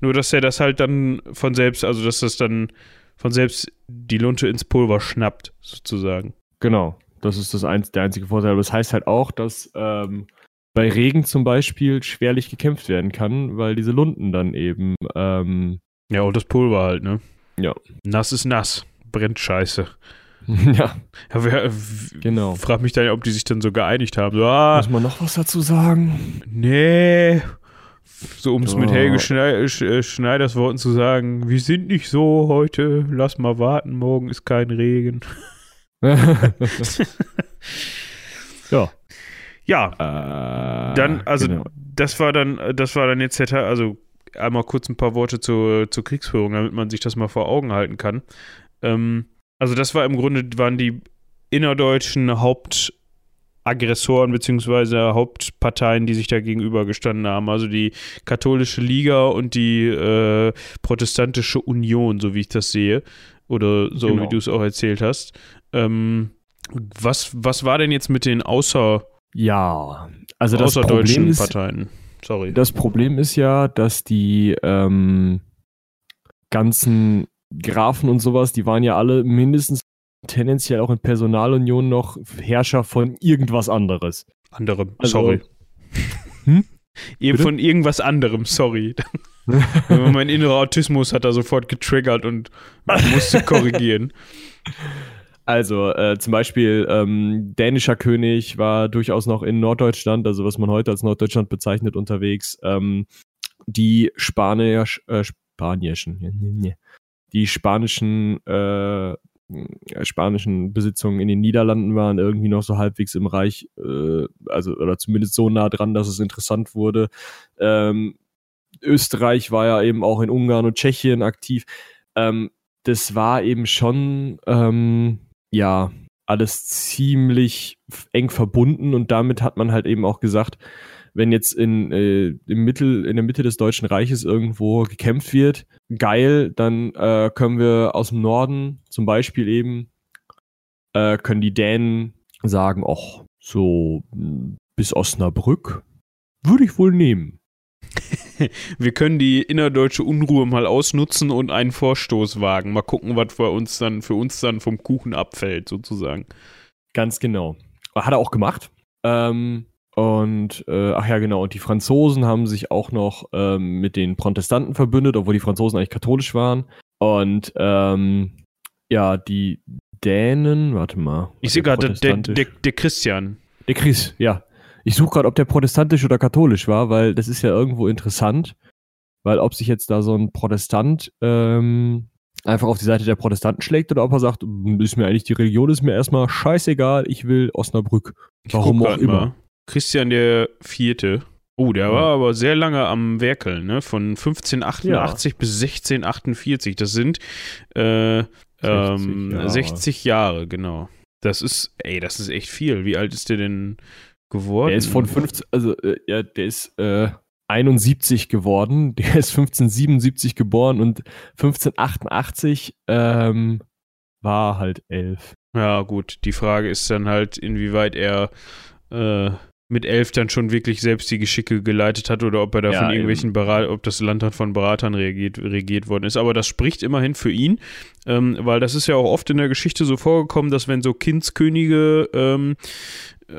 Nur, dass er das halt dann von selbst, also dass das dann von selbst die Lunte ins Pulver schnappt, sozusagen. Genau. Das ist das ein, der einzige Vorteil. Aber das heißt halt auch, dass ähm, bei Regen zum Beispiel schwerlich gekämpft werden kann, weil diese Lunten dann eben. Ähm, ja, und das Pulver halt, ne? Ja. Nass ist nass. Brennt scheiße. Ja. ja wer, genau. Frag mich dann, ob die sich dann so geeinigt haben. So, ah, Muss man noch was dazu sagen? Nee. So, um es oh. mit Helge äh, Schneiders Worten zu sagen, wir sind nicht so heute, lass mal warten, morgen ist kein Regen. ja. Ja. Äh, dann, also genau. das war dann, das war dann jetzt, also einmal kurz ein paar Worte zur, zur Kriegsführung, damit man sich das mal vor Augen halten kann. Ähm, also das war im Grunde, waren die innerdeutschen Hauptaggressoren bzw. Hauptparteien, die sich da gegenübergestanden haben. Also die katholische Liga und die äh, protestantische Union, so wie ich das sehe. Oder so, genau. wie du es auch erzählt hast. Ähm, was, was war denn jetzt mit den außer ja, also das außerdeutschen Problem ist, Parteien? Sorry. Das Problem ist ja, dass die ähm, ganzen Grafen und sowas, die waren ja alle mindestens tendenziell auch in Personalunion noch Herrscher von irgendwas anderes. Anderem, also, sorry. Hm? Von irgendwas anderem, sorry. mein innerer Autismus hat da sofort getriggert und musste korrigieren. Also äh, zum Beispiel ähm, dänischer König war durchaus noch in Norddeutschland, also was man heute als Norddeutschland bezeichnet, unterwegs. Ähm, die Spanier, äh, Spanischen, die spanischen, äh, spanischen Besitzungen in den Niederlanden waren irgendwie noch so halbwegs im Reich, äh, also oder zumindest so nah dran, dass es interessant wurde. Ähm, Österreich war ja eben auch in Ungarn und Tschechien aktiv. Ähm, das war eben schon, ähm, ja, alles ziemlich eng verbunden und damit hat man halt eben auch gesagt, wenn jetzt in, äh, im Mittel, in der Mitte des Deutschen Reiches irgendwo gekämpft wird, geil, dann äh, können wir aus dem Norden zum Beispiel eben, äh, können die Dänen sagen, ach, so bis Osnabrück würde ich wohl nehmen. wir können die innerdeutsche Unruhe mal ausnutzen und einen Vorstoß wagen. Mal gucken, was für uns dann, für uns dann vom Kuchen abfällt, sozusagen. Ganz genau. Hat er auch gemacht. Ähm, und äh, ach ja, genau, und die Franzosen haben sich auch noch ähm, mit den Protestanten verbündet, obwohl die Franzosen eigentlich katholisch waren. Und ähm, ja, die Dänen, warte mal. Ich sehe gerade, der, der, der Christian. Der Chris, ja. Ich suche gerade, ob der protestantisch oder katholisch war, weil das ist ja irgendwo interessant. Weil ob sich jetzt da so ein Protestant ähm, einfach auf die Seite der Protestanten schlägt oder ob er sagt, ist mir eigentlich die Religion, ist mir erstmal scheißegal, ich will Osnabrück. Warum auch immer. Mal. Christian der Vierte. Oh, der war aber sehr lange am Werkeln, ne? Von 1588 ja. bis 1648. Das sind äh, 60, ähm, Jahre. 60 Jahre, genau. Das ist, ey, das ist echt viel. Wie alt ist der denn geworden? Der ist von 15, also äh, ja, der ist äh, 71 geworden. Der ist 1577 geboren und 1588 ähm, war halt elf. Ja, gut. Die Frage ist dann halt, inwieweit er äh, mit elf dann schon wirklich selbst die Geschicke geleitet hat oder ob er da ja, von irgendwelchen Berat ob das Land dann von Beratern regiert, regiert worden ist. Aber das spricht immerhin für ihn, ähm, weil das ist ja auch oft in der Geschichte so vorgekommen, dass wenn so Kindskönige ähm,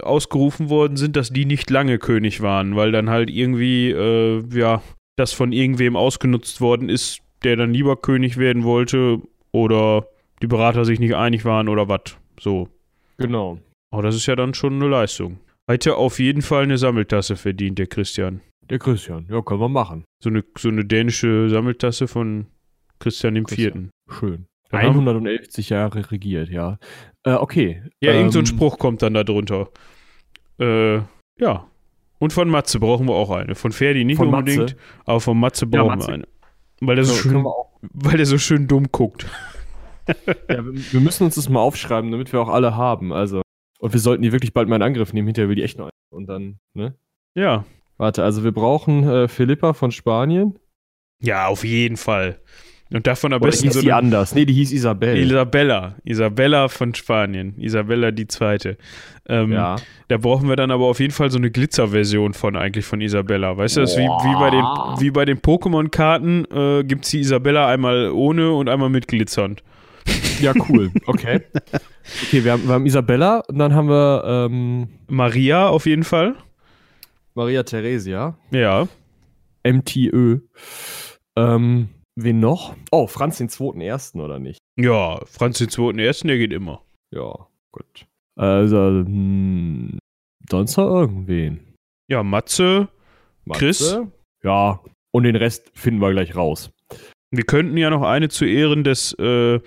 ausgerufen worden sind, dass die nicht lange König waren, weil dann halt irgendwie, äh, ja, das von irgendwem ausgenutzt worden ist, der dann lieber König werden wollte oder die Berater sich nicht einig waren oder was. So. Genau. Aber das ist ja dann schon eine Leistung. Hätte auf jeden Fall eine Sammeltasse verdient, der Christian. Der Christian, ja, können wir machen. So eine, so eine dänische Sammeltasse von Christian. Vierten. Schön. Dann haben- 111 Jahre regiert, ja. Äh, okay. Ja, irgend so ein Ähm, Spruch kommt dann da drunter. Äh, ja. Und von Matze brauchen wir auch eine. Von Ferdi nicht Von unbedingt, Matze? aber von Matze Ja, brauchen Matze. wir eine. Weil der, so so, können schön, weil der so schön dumm guckt. Ja, wir, wir müssen uns das mal aufschreiben, damit wir auch alle haben. Also. Und wir sollten die wirklich bald mal in Angriff nehmen. Hinterher will die echt noch. Und dann, ne? Ja. Warte, also wir brauchen äh, Philippa von Spanien. Ja, auf jeden Fall. Und davon am Oder besten hieß so die anders? Nee, die hieß Isabel. Isabella. Isabella von Spanien. Isabella die zweite. Ähm, ja. Da brauchen wir dann aber auf jeden Fall so eine Glitzerversion von eigentlich von Isabella. Weißt du, das ist wie, wie bei den, wie bei den Pokémon-Karten äh, gibt es die Isabella einmal ohne und einmal mit glitzernd. Ja, cool. Okay. Okay, wir haben, wir haben Isabella und dann haben wir ähm, Maria auf jeden Fall. Maria Theresia. Ja. MTÖ. Ähm, wen noch? Oh, Franz den zweiten ersten, oder nicht? Ja, Franz den zweiten ersten, der geht immer. Ja, gut. Also, hm, sonst noch irgendwen? Ja, Matze. Chris? Matze? Ja, und den Rest finden wir gleich raus. Wir könnten ja noch eine zu Ehren des äh,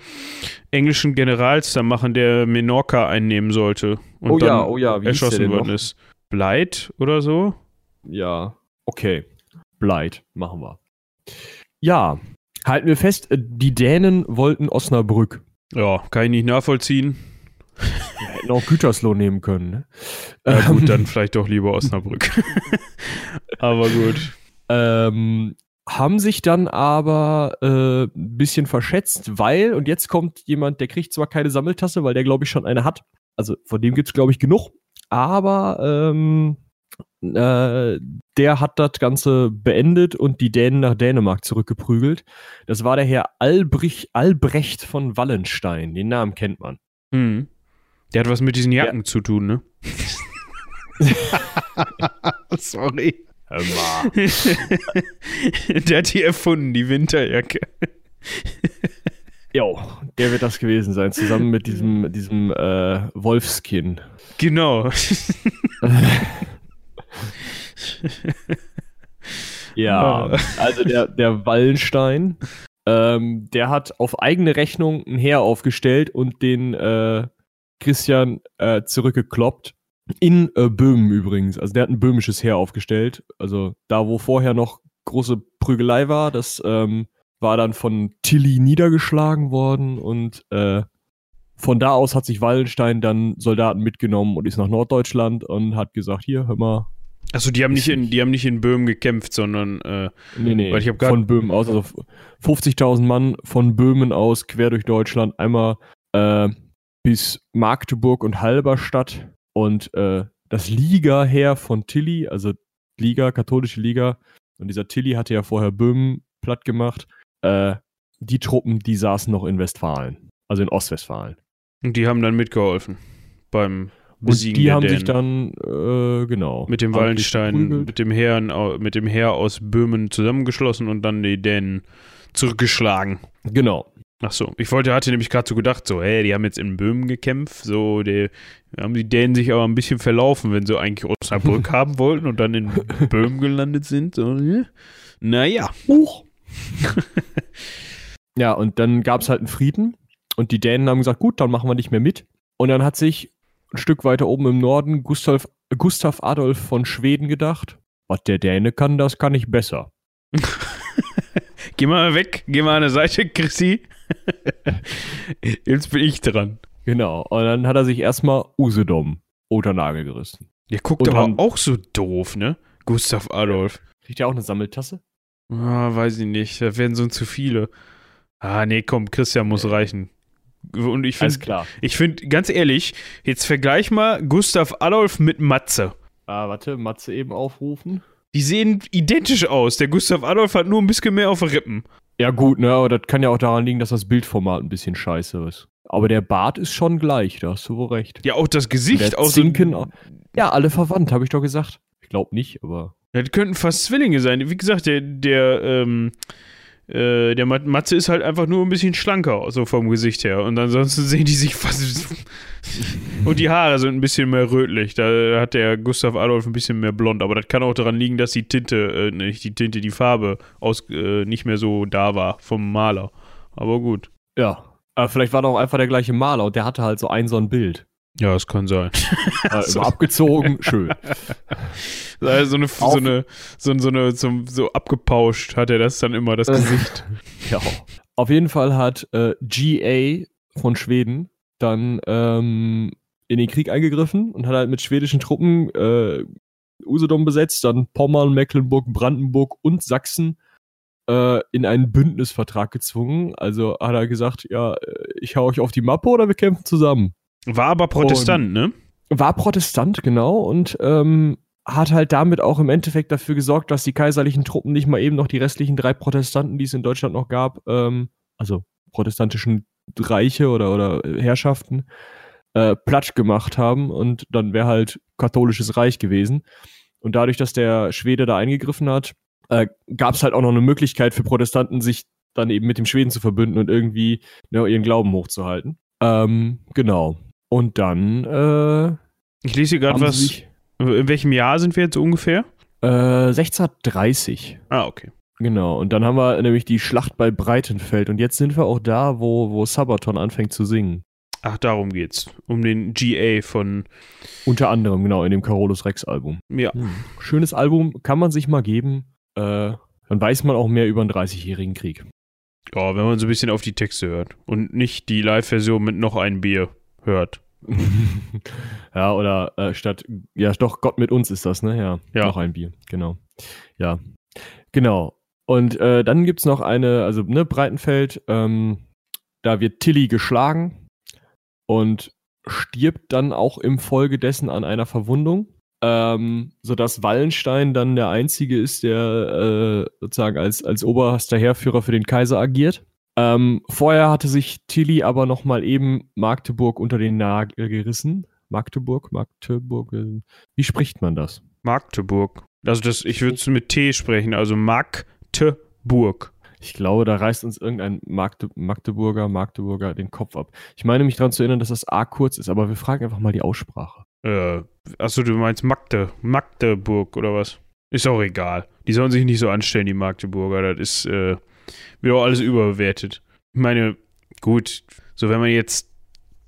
englischen Generals da machen, der Menorca einnehmen sollte. Und oh dann ja, oh ja, wie erschossen worden noch? ist. Bleit oder so? Ja, okay. Bleit, machen wir. Ja, halten wir fest, die Dänen wollten Osnabrück. Ja, kann ich nicht nachvollziehen. Wir hätten auch Gütersloh nehmen können, ne? Ja Ähm, gut, dann vielleicht doch lieber Osnabrück. Aber gut. Ähm, haben sich dann aber äh, ein bisschen verschätzt, weil, und jetzt kommt jemand, der kriegt zwar keine Sammeltasse, weil der, glaube ich, schon eine hat. Also von dem gibt es, glaube ich, genug. Aber ähm, äh, der hat das Ganze beendet und die Dänen nach Dänemark zurückgeprügelt. Das war der Herr Albrich, Albrecht von Wallenstein. Den Namen kennt man. Hm. Der hat was mit diesen Jacken zu tun, ne? Sorry. Mal. Der hat die erfunden, die Winterjacke. Jo, der wird das gewesen sein, zusammen mit diesem, diesem äh, Wolfskin. Genau. Ja, Ah. also der, der Wallenstein, ähm, der hat auf eigene Rechnung ein Heer aufgestellt und den äh, Christian äh, zurückgekloppt. In äh, Böhmen übrigens. Also der hat ein böhmisches Heer aufgestellt. Also da, wo vorher noch große Prügelei war, das ähm, war dann von Tilly niedergeschlagen worden und äh, von da aus hat sich Wallenstein dann Soldaten mitgenommen und ist nach Norddeutschland und hat gesagt, hier, hör mal, Achso, die haben nicht in, die haben nicht in Böhmen gekämpft, sondern äh, Nee, nee, Weil ich hab grad- von Böhmen aus, also 50.000 Mann von Böhmen aus quer durch Deutschland, einmal äh, bis Magdeburg und Halberstadt und äh, das Liga-Heer von Tilly, also Liga, katholische Liga, und dieser Tilly hatte ja vorher Böhmen platt gemacht, äh, die Truppen, die saßen noch in Westfalen, also in Ostwestfalen. und die haben dann mitgeholfen beim Und Besiegen die der haben Dänen. sich dann, äh, genau. mit dem Wallenstein, mit dem Herrn, mit dem Heer aus Böhmen zusammengeschlossen und dann die Dänen zurückgeschlagen. Genau. Ach so, ich wollte, hatte nämlich gerade so gedacht, so, hey, die haben jetzt in Böhmen gekämpft, so, die haben die Dänen sich aber ein bisschen verlaufen, wenn sie eigentlich Osnabrück haben wollten und dann in Böhmen gelandet sind. So? Naja. Huch. ja, und dann gab es halt einen Frieden und die Dänen haben gesagt, gut, dann machen wir nicht mehr mit. Und dann hat sich ein Stück weiter oben im Norden Gustav, Gustav Adolf von Schweden gedacht, was der Däne kann, das kann ich besser. Geh mal weg, geh mal an der Seite, Chrissy. Jetzt bin ich dran. Genau. Und dann hat er sich erstmal Usedom unter Nagel gerissen. Der guckt Und aber dann- auch so doof, ne? Gustav Adolf. Kriegt er auch eine Sammeltasse? Ah, weiß ich nicht. Da werden so zu viele. Ah, nee, komm, Christian muss reichen. Und ich Alles finde, klar. ich finde, ganz ehrlich, jetzt vergleich mal Gustav Adolf mit Matze. Ah, warte, Matze eben aufrufen. Die sehen identisch aus. Der Gustav Adolf hat nur ein bisschen mehr auf Rippen. Ja, gut, ne, aber das kann ja auch daran liegen, dass das Bildformat ein bisschen scheiße ist. Aber der Bart ist schon gleich, da hast du wohl recht. Ja, auch das Gesicht. So, Zinken auch- Ja, alle verwandt, habe ich doch gesagt. Ich glaube nicht, aber. das könnten fast Zwillinge sein. Wie gesagt, der, der, ähm, äh, der Matze ist halt einfach nur ein bisschen schlanker, so vom Gesicht her. Und ansonsten sehen die sich fast. und die Haare sind ein bisschen mehr rötlich. Da hat der Gustav Adolf ein bisschen mehr blond. Aber das kann auch daran liegen, dass die Tinte, äh, nicht die Tinte, die Farbe aus, äh, nicht mehr so da war vom Maler. Aber gut. Ja. Aber vielleicht war doch einfach der gleiche Maler und der hatte halt so ein so ein Bild. Ja, das kann sein. Äh, so abgezogen, schön. Also so eine, so eine, so, so eine, so, so abgepauscht hat er das dann immer, das Gesicht. ja. Auf jeden Fall hat äh, GA von Schweden dann ähm, in den Krieg eingegriffen und hat halt mit schwedischen Truppen äh, Usedom besetzt, dann Pommern, Mecklenburg, Brandenburg und Sachsen äh, in einen Bündnisvertrag gezwungen. Also hat er gesagt, ja, ich hau euch auf die Mappe oder wir kämpfen zusammen. War aber Protestant, Und- ne? War Protestant, genau, und ähm, hat halt damit auch im Endeffekt dafür gesorgt, dass die kaiserlichen Truppen nicht mal eben noch die restlichen drei Protestanten, die es in Deutschland noch gab, ähm, also protestantischen Reiche oder, oder Herrschaften, äh, platt gemacht haben und dann wäre halt katholisches Reich gewesen. Und dadurch, dass der Schwede da eingegriffen hat, äh, gab es halt auch noch eine Möglichkeit für Protestanten, sich dann eben mit dem Schweden zu verbünden und irgendwie ne, ihren Glauben hochzuhalten. Ähm, genau. Und dann äh, Ich lese hier gerade was. sich In welchem Jahr sind wir jetzt ungefähr? äh, 1630. Ah, okay. Genau, und dann haben wir nämlich die Schlacht bei Breitenfeld und jetzt sind wir auch da, wo, wo Sabaton anfängt zu singen. Ach, darum geht's. Um den GA von. Unter anderem, genau, in dem Carolus Rex Album. Ja. Schönes Album, kann man sich mal geben. Äh, dann weiß man auch mehr über den 30-jährigen Krieg. Ja, wenn man so ein bisschen auf die Texte hört. Und nicht die Live-Version mit noch ein Bier hört. ja, oder äh, statt, ja, doch, Gott mit uns ist das, ne? Ja, Ja. noch ein Bier, genau. Ja, genau. Und äh, dann gibt's noch eine, also, ne, Breitenfeld, ähm, da wird Tilly geschlagen und stirbt dann auch im Folge dessen an einer Verwundung, ähm, sodass Wallenstein dann der Einzige ist, der äh, sozusagen als, als oberster Heerführer für den Kaiser agiert. Ähm, vorher hatte sich Tilly aber noch mal eben Magdeburg unter den Nagel gerissen. Magdeburg, Magdeburg, äh, wie spricht man das? Magdeburg. Also das, ich würde es mit T sprechen, also Magdeburg. Ich glaube, da reißt uns irgendein Magde Magdeburger, Magdeburger den Kopf ab. Ich meine mich daran zu erinnern, dass das A kurz ist, aber wir fragen einfach mal die Aussprache. Äh, achso, du meinst Magde, Magdeburg oder was? Ist auch egal. Die sollen sich nicht so anstellen, die Magdeburger. Das ist, äh, wird auch alles überbewertet. Ich meine, gut, so wenn man jetzt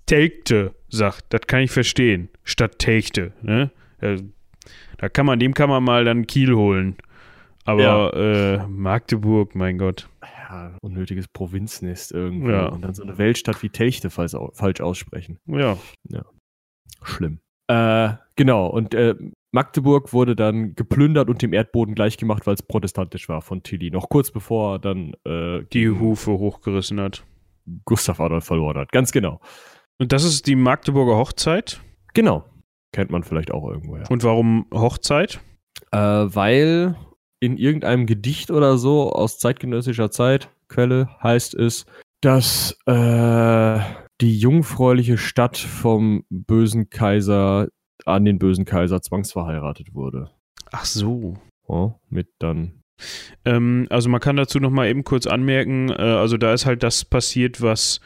Telgte sagt, das kann ich verstehen, statt Telgte, ne? Da, da kann man, dem kann man mal dann Kiel holen. Aber äh, Magdeburg, mein Gott. Ja, unnötiges Provinznest irgendwie. Ja. Und dann so eine Weltstadt wie Telchte falls falsch aussprechen. Ja. Schlimm. Äh, genau, und äh, Magdeburg wurde dann geplündert und dem Erdboden gleichgemacht, weil es protestantisch war von Tilly. Noch kurz bevor er dann äh, Die Hufe hochgerissen hat. Gustav Adolf verloren hat. Ganz genau. Und das ist die Magdeburger Hochzeit. Genau. Kennt man vielleicht auch irgendwoher. Und warum Hochzeit? Äh, weil in irgendeinem Gedicht oder so aus zeitgenössischer Zeit, Quelle, heißt es, dass äh, die jungfräuliche Stadt vom bösen Kaiser an den bösen Kaiser zwangsverheiratet wurde. Ach so. Oh, mit dann. Ähm, also man kann dazu noch mal eben kurz anmerken, äh, also da ist halt das passiert, was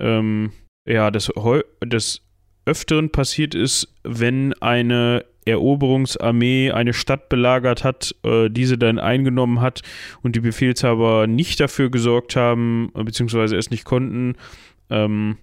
ähm, ja des, Heu- des Öfteren passiert ist, wenn eine Eroberungsarmee eine Stadt belagert hat, äh, diese dann eingenommen hat und die Befehlshaber nicht dafür gesorgt haben, äh, beziehungsweise es nicht konnten, ähm,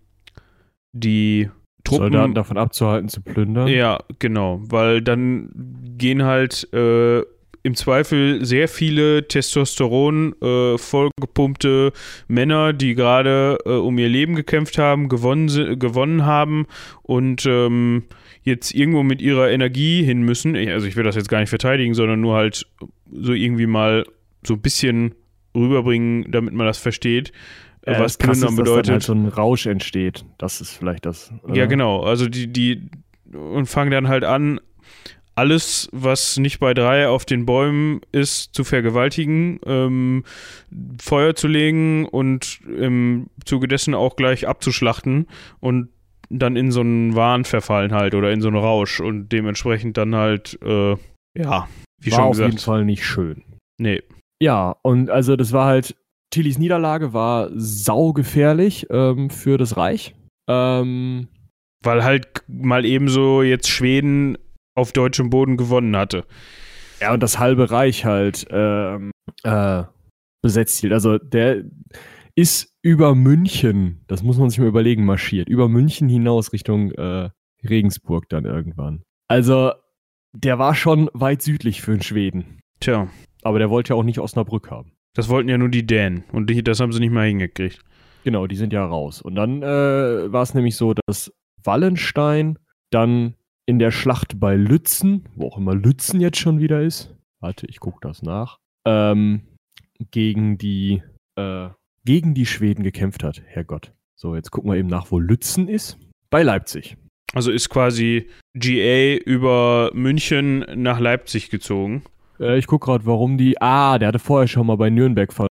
die Truppen Soldaten davon abzuhalten zu plündern. ja, genau, weil dann gehen halt äh, im Zweifel sehr viele Testosteron äh, vollgepumpte Männer, die gerade äh, um ihr Leben gekämpft haben, gewonnen, gewonnen haben und ähm, jetzt irgendwo mit ihrer Energie hin müssen. Ich- Also ich will das jetzt gar nicht verteidigen, sondern nur halt so irgendwie mal so ein bisschen rüberbringen, damit man das versteht, äh, was Plündern dass bedeutet. Dann halt so ein Rausch entsteht. Das ist vielleicht das. oder? Ja, genau. Also die, die und fangen dann halt an, alles, was nicht bei drei auf den Bäumen ist, zu vergewaltigen, ähm, Feuer zu legen und im Zuge dessen auch gleich abzuschlachten und dann in so einen Wahn verfallen halt oder in so einen Rausch und dementsprechend dann halt, äh, ja, wie War schon auf jeden gesagt. Fall nicht schön. Nee. Ja, und also das war halt Tillys Niederlage war saugefährlich ähm, für das Reich. Ähm, Weil halt mal ebenso jetzt Schweden auf deutschem Boden gewonnen hatte. ja, und das halbe Reich halt ähm, äh, besetzt hielt. Also der ist über München, das muss man sich mal überlegen, marschiert. Über München hinaus Richtung äh, Regensburg dann irgendwann. Also der war schon weit südlich für den Schweden. Tja, Aber der wollte ja auch nicht Osnabrück haben. Das wollten ja nur die Dänen und die, das haben sie nicht mal hingekriegt. Genau, die sind ja raus. Und dann äh, war es nämlich so, dass Wallenstein dann in der Schlacht bei Lützen, wo auch immer Lützen jetzt schon wieder ist, warte, ich gucke das nach, ähm, gegen die äh, gegen die Schweden gekämpft hat. Herrgott. So, jetzt gucken wir eben nach, wo Lützen ist. Bei Leipzig. Also ist quasi GA über München nach Leipzig gezogen. Äh, ich gucke gerade, warum die. Ah, der hatte vorher schon mal bei Nürnberg verloren.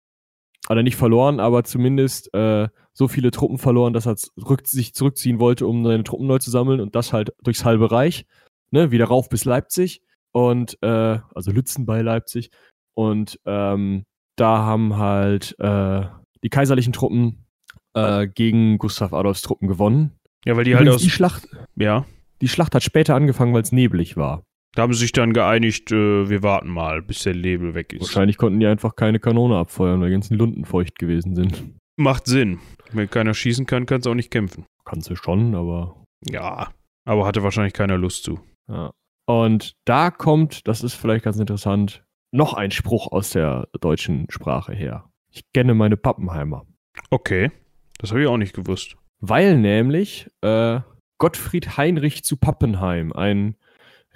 Hat er nicht verloren, aber zumindest äh, so viele Truppen verloren, dass er sich zurückziehen wollte, um seine Truppen neu zu sammeln und das halt durchs halbe Reich. Ne, wieder rauf bis Leipzig. Und, äh, also Lützen bei Leipzig. Und ähm, da haben halt äh, die kaiserlichen Truppen äh, gegen Gustav Adolfs Truppen gewonnen. Ja, weil die halt Übrigens, aus. die, Schlacht, ja. die Schlacht hat später angefangen, weil es neblig war. Da haben sie sich dann geeinigt, äh, wir warten mal, bis der Nebel weg ist. Wahrscheinlich konnten die einfach keine Kanone abfeuern, weil die ganzen Lunden feucht gewesen sind. Macht Sinn. Wenn keiner schießen kann, kannst du auch nicht kämpfen. Kannst du schon, aber Ja. Aber hatte wahrscheinlich keiner Lust zu. ja. Und da kommt, das ist vielleicht ganz interessant, noch ein Spruch aus der deutschen Sprache her. Ich kenne meine Pappenheimer. Okay. Das habe ich auch nicht gewusst. Weil nämlich äh, Gottfried Heinrich zu Pappenheim, ein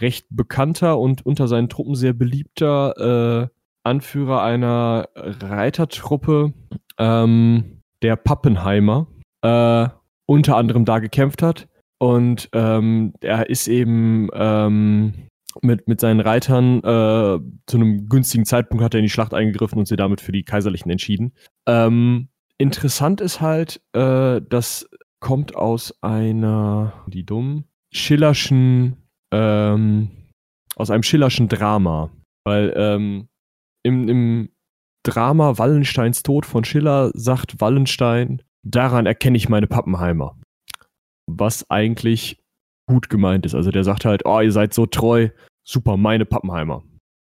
recht bekannter und unter seinen Truppen sehr beliebter äh, Anführer einer Reitertruppe ähm, der Pappenheimer, äh, unter anderem da gekämpft hat. Und ähm, er ist eben ähm, mit, mit seinen Reitern äh, zu einem günstigen Zeitpunkt hat er in die Schlacht eingegriffen und sie damit für die Kaiserlichen entschieden. Ähm, interessant ist halt, äh, das kommt aus einer, die dumm, Schillerschen, ähm, aus einem Schillerschen Drama. Weil ähm, im, im Drama Wallensteins Tod von Schiller sagt Wallenstein, daran erkenne ich meine Pappenheimer. Was eigentlich gut gemeint ist. Also der sagt halt, oh, ihr seid so treu, super, meine Pappenheimer.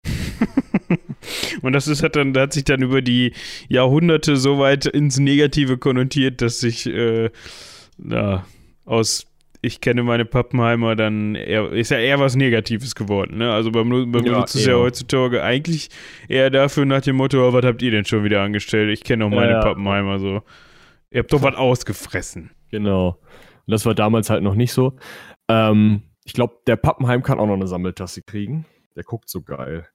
Und das ist hat dann, da hat sich dann über die Jahrhunderte so weit ins Negative konnotiert, dass sich äh, na, aus ich kenne meine Pappenheimer dann eher, ist ja eher was Negatives geworden. Ne? Also beim, beim Ja, es ja heutzutage eigentlich eher dafür nach dem Motto, oh, was habt ihr denn schon wieder angestellt? Ich kenne Ja, meine ja. Pappenheimer so. Ihr habt doch was ausgefressen. Genau. Und das war damals halt noch nicht so. Ähm, ich glaube, der Pappenheim kann auch noch eine Sammeltasse kriegen. Der guckt so geil.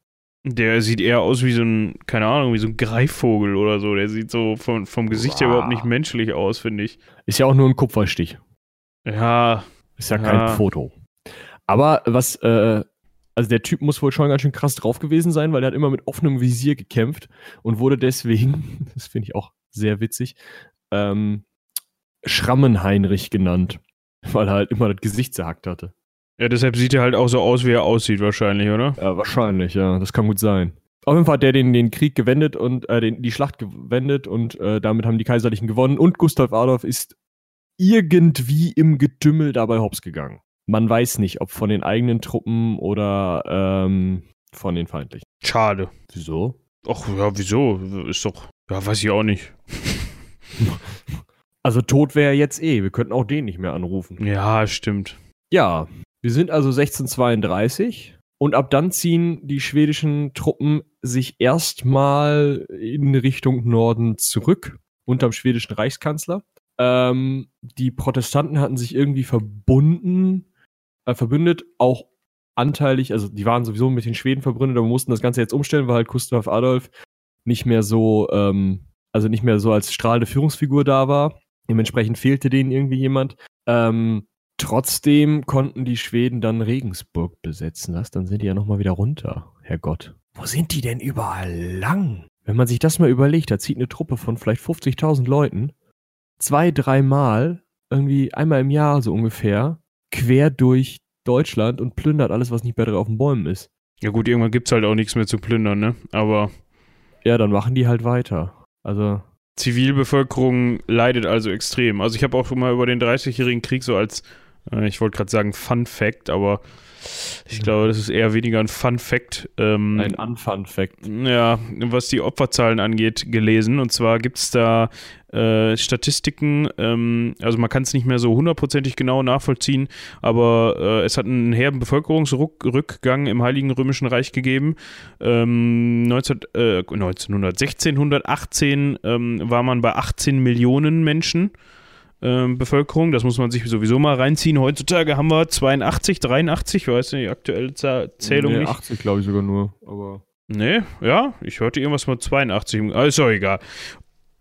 Der sieht eher aus wie so ein, keine Ahnung, wie so ein Greifvogel oder so. Der sieht so vom, vom Gesicht her Wow. überhaupt nicht menschlich aus, finde ich. Ist ja auch nur ein Kupferstich. Ja, Ist ja, Ja. kein Foto. Aber was, äh, also der Typ muss wohl schon ganz schön krass drauf gewesen sein, weil er hat immer mit offenem Visier gekämpft und wurde deswegen, das finde ich auch sehr witzig, ähm, Schrammenheinrich genannt. Weil er halt immer das Gesicht zerhackt hatte. Ja, deshalb sieht er halt auch so aus, wie er aussieht, wahrscheinlich, oder? Ja, wahrscheinlich, ja. Das kann gut sein. Auf jeden Fall hat der den, den Krieg gewendet und äh, den, die Schlacht gewendet und äh, damit haben die Kaiserlichen gewonnen und Gustav Adolf ist irgendwie im Getümmel dabei hops gegangen. Man weiß nicht, ob von den eigenen Truppen oder ähm, von den feindlichen. Schade. Wieso? Ach ja, wieso? Ist doch. Ja, weiß ich auch nicht. Also tot wäre er jetzt eh. Wir könnten auch den nicht mehr anrufen. Ja, stimmt. Ja, wir sind also 1632 und ab dann ziehen die schwedischen Truppen sich erstmal in Richtung Norden zurück, unterm schwedischen Reichskanzler. Ähm, die Protestanten hatten sich irgendwie verbunden, äh, verbündet, auch anteilig, also die waren sowieso mit den Schweden verbündet, aber mussten das Ganze jetzt umstellen, weil halt Gustav Adolf nicht mehr so, ähm, also nicht mehr so als strahlende Führungsfigur da war. Dementsprechend fehlte denen irgendwie jemand. Ähm, Trotzdem konnten die Schweden dann Regensburg besetzen. Was? Dann sind die ja nochmal wieder runter. Herrgott. Wo sind die denn überall lang? Wenn man sich das mal überlegt, da zieht eine Truppe von vielleicht 50.000 Leuten zwei, dreimal, irgendwie einmal im Jahr so ungefähr, quer durch Deutschland und plündert alles, was nicht bei drei auf den Bäumen ist. Ja, gut, irgendwann gibt's halt auch nichts mehr zu plündern, ne? Aber Ja, dann machen die halt weiter. Also. Zivilbevölkerung leidet also extrem. Also ich habe auch mal über den 30-jährigen Krieg so als, äh, ich wollte gerade sagen Fun Fact, aber ich glaube, das ist eher weniger ein Fun Fact. Ähm, ein Unfun Fact. Ja, was die Opferzahlen angeht, gelesen. Und zwar gibt es da äh, Statistiken, ähm, also man kann es nicht mehr so hundertprozentig genau nachvollziehen, aber äh, es hat einen herben Bevölkerungsrückgang im Heiligen Römischen Reich gegeben. Ähm, 19, äh, 1900, 1618 ähm, war man bei 18 Millionen Menschen. Ähm, Bevölkerung. Das muss man sich sowieso mal reinziehen. Heutzutage haben wir 82, 83, ich weiß nicht, die aktuelle Zählung nee, nicht. 80 glaube ich sogar nur, aber. Nee, ja, ich hörte irgendwas mit 82. Ah, ist doch egal.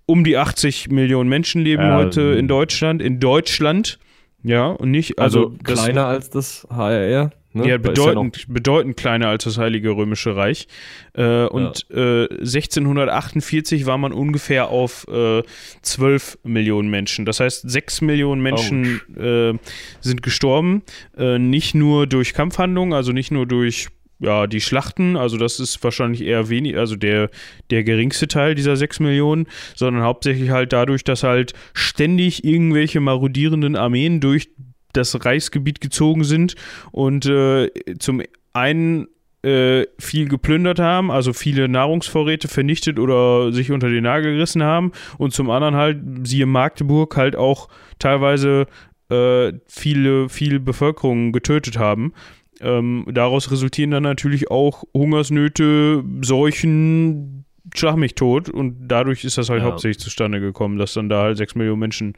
Um die 80 Millionen Menschen leben ähm, heute in Deutschland. In Deutschland, ja, und nicht, also. also kleiner das, als das HRR. Ne? Ja, bedeutend, ja bedeutend kleiner als das Heilige Römische Reich. Äh, und ja. äh, 1648 war man ungefähr auf äh, 12 Millionen Menschen. Das heißt, 6 Millionen Menschen äh, sind gestorben. Äh, nicht nur durch Kampfhandlungen, also nicht nur durch ja, die Schlachten, also das ist wahrscheinlich eher wenig, also der, der geringste Teil dieser 6 Millionen, sondern hauptsächlich halt dadurch, dass halt ständig irgendwelche marodierenden Armeen durch das Reichsgebiet gezogen sind und äh, zum einen äh, viel geplündert haben, also viele Nahrungsvorräte vernichtet oder sich unter den Nagel gerissen haben und zum anderen halt, siehe Magdeburg, halt auch teilweise äh, viele, viel Bevölkerung getötet haben. Ähm, daraus resultieren dann natürlich auch Hungersnöte, Seuchen, schlag mich tot und dadurch ist das halt ja. hauptsächlich zustande gekommen, dass dann da halt sechs Millionen Menschen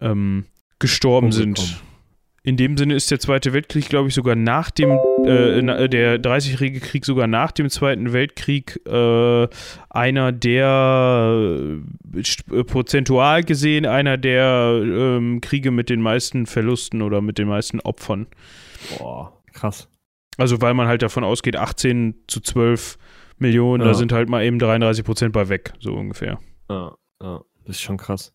ähm, gestorben sind. In dem Sinne ist der Zweite Weltkrieg, glaube ich, sogar nach dem, äh, äh der 30-jährige Krieg sogar nach dem Zweiten Weltkrieg äh, einer der, äh, prozentual gesehen, einer der ähm, Kriege mit den meisten Verlusten oder mit den meisten Opfern. Boah, krass. Also, weil man halt davon ausgeht, 18 zu 12 Millionen, ja. da sind halt mal eben 33 Prozent bei weg, so ungefähr. Ja, ja, das ist schon krass.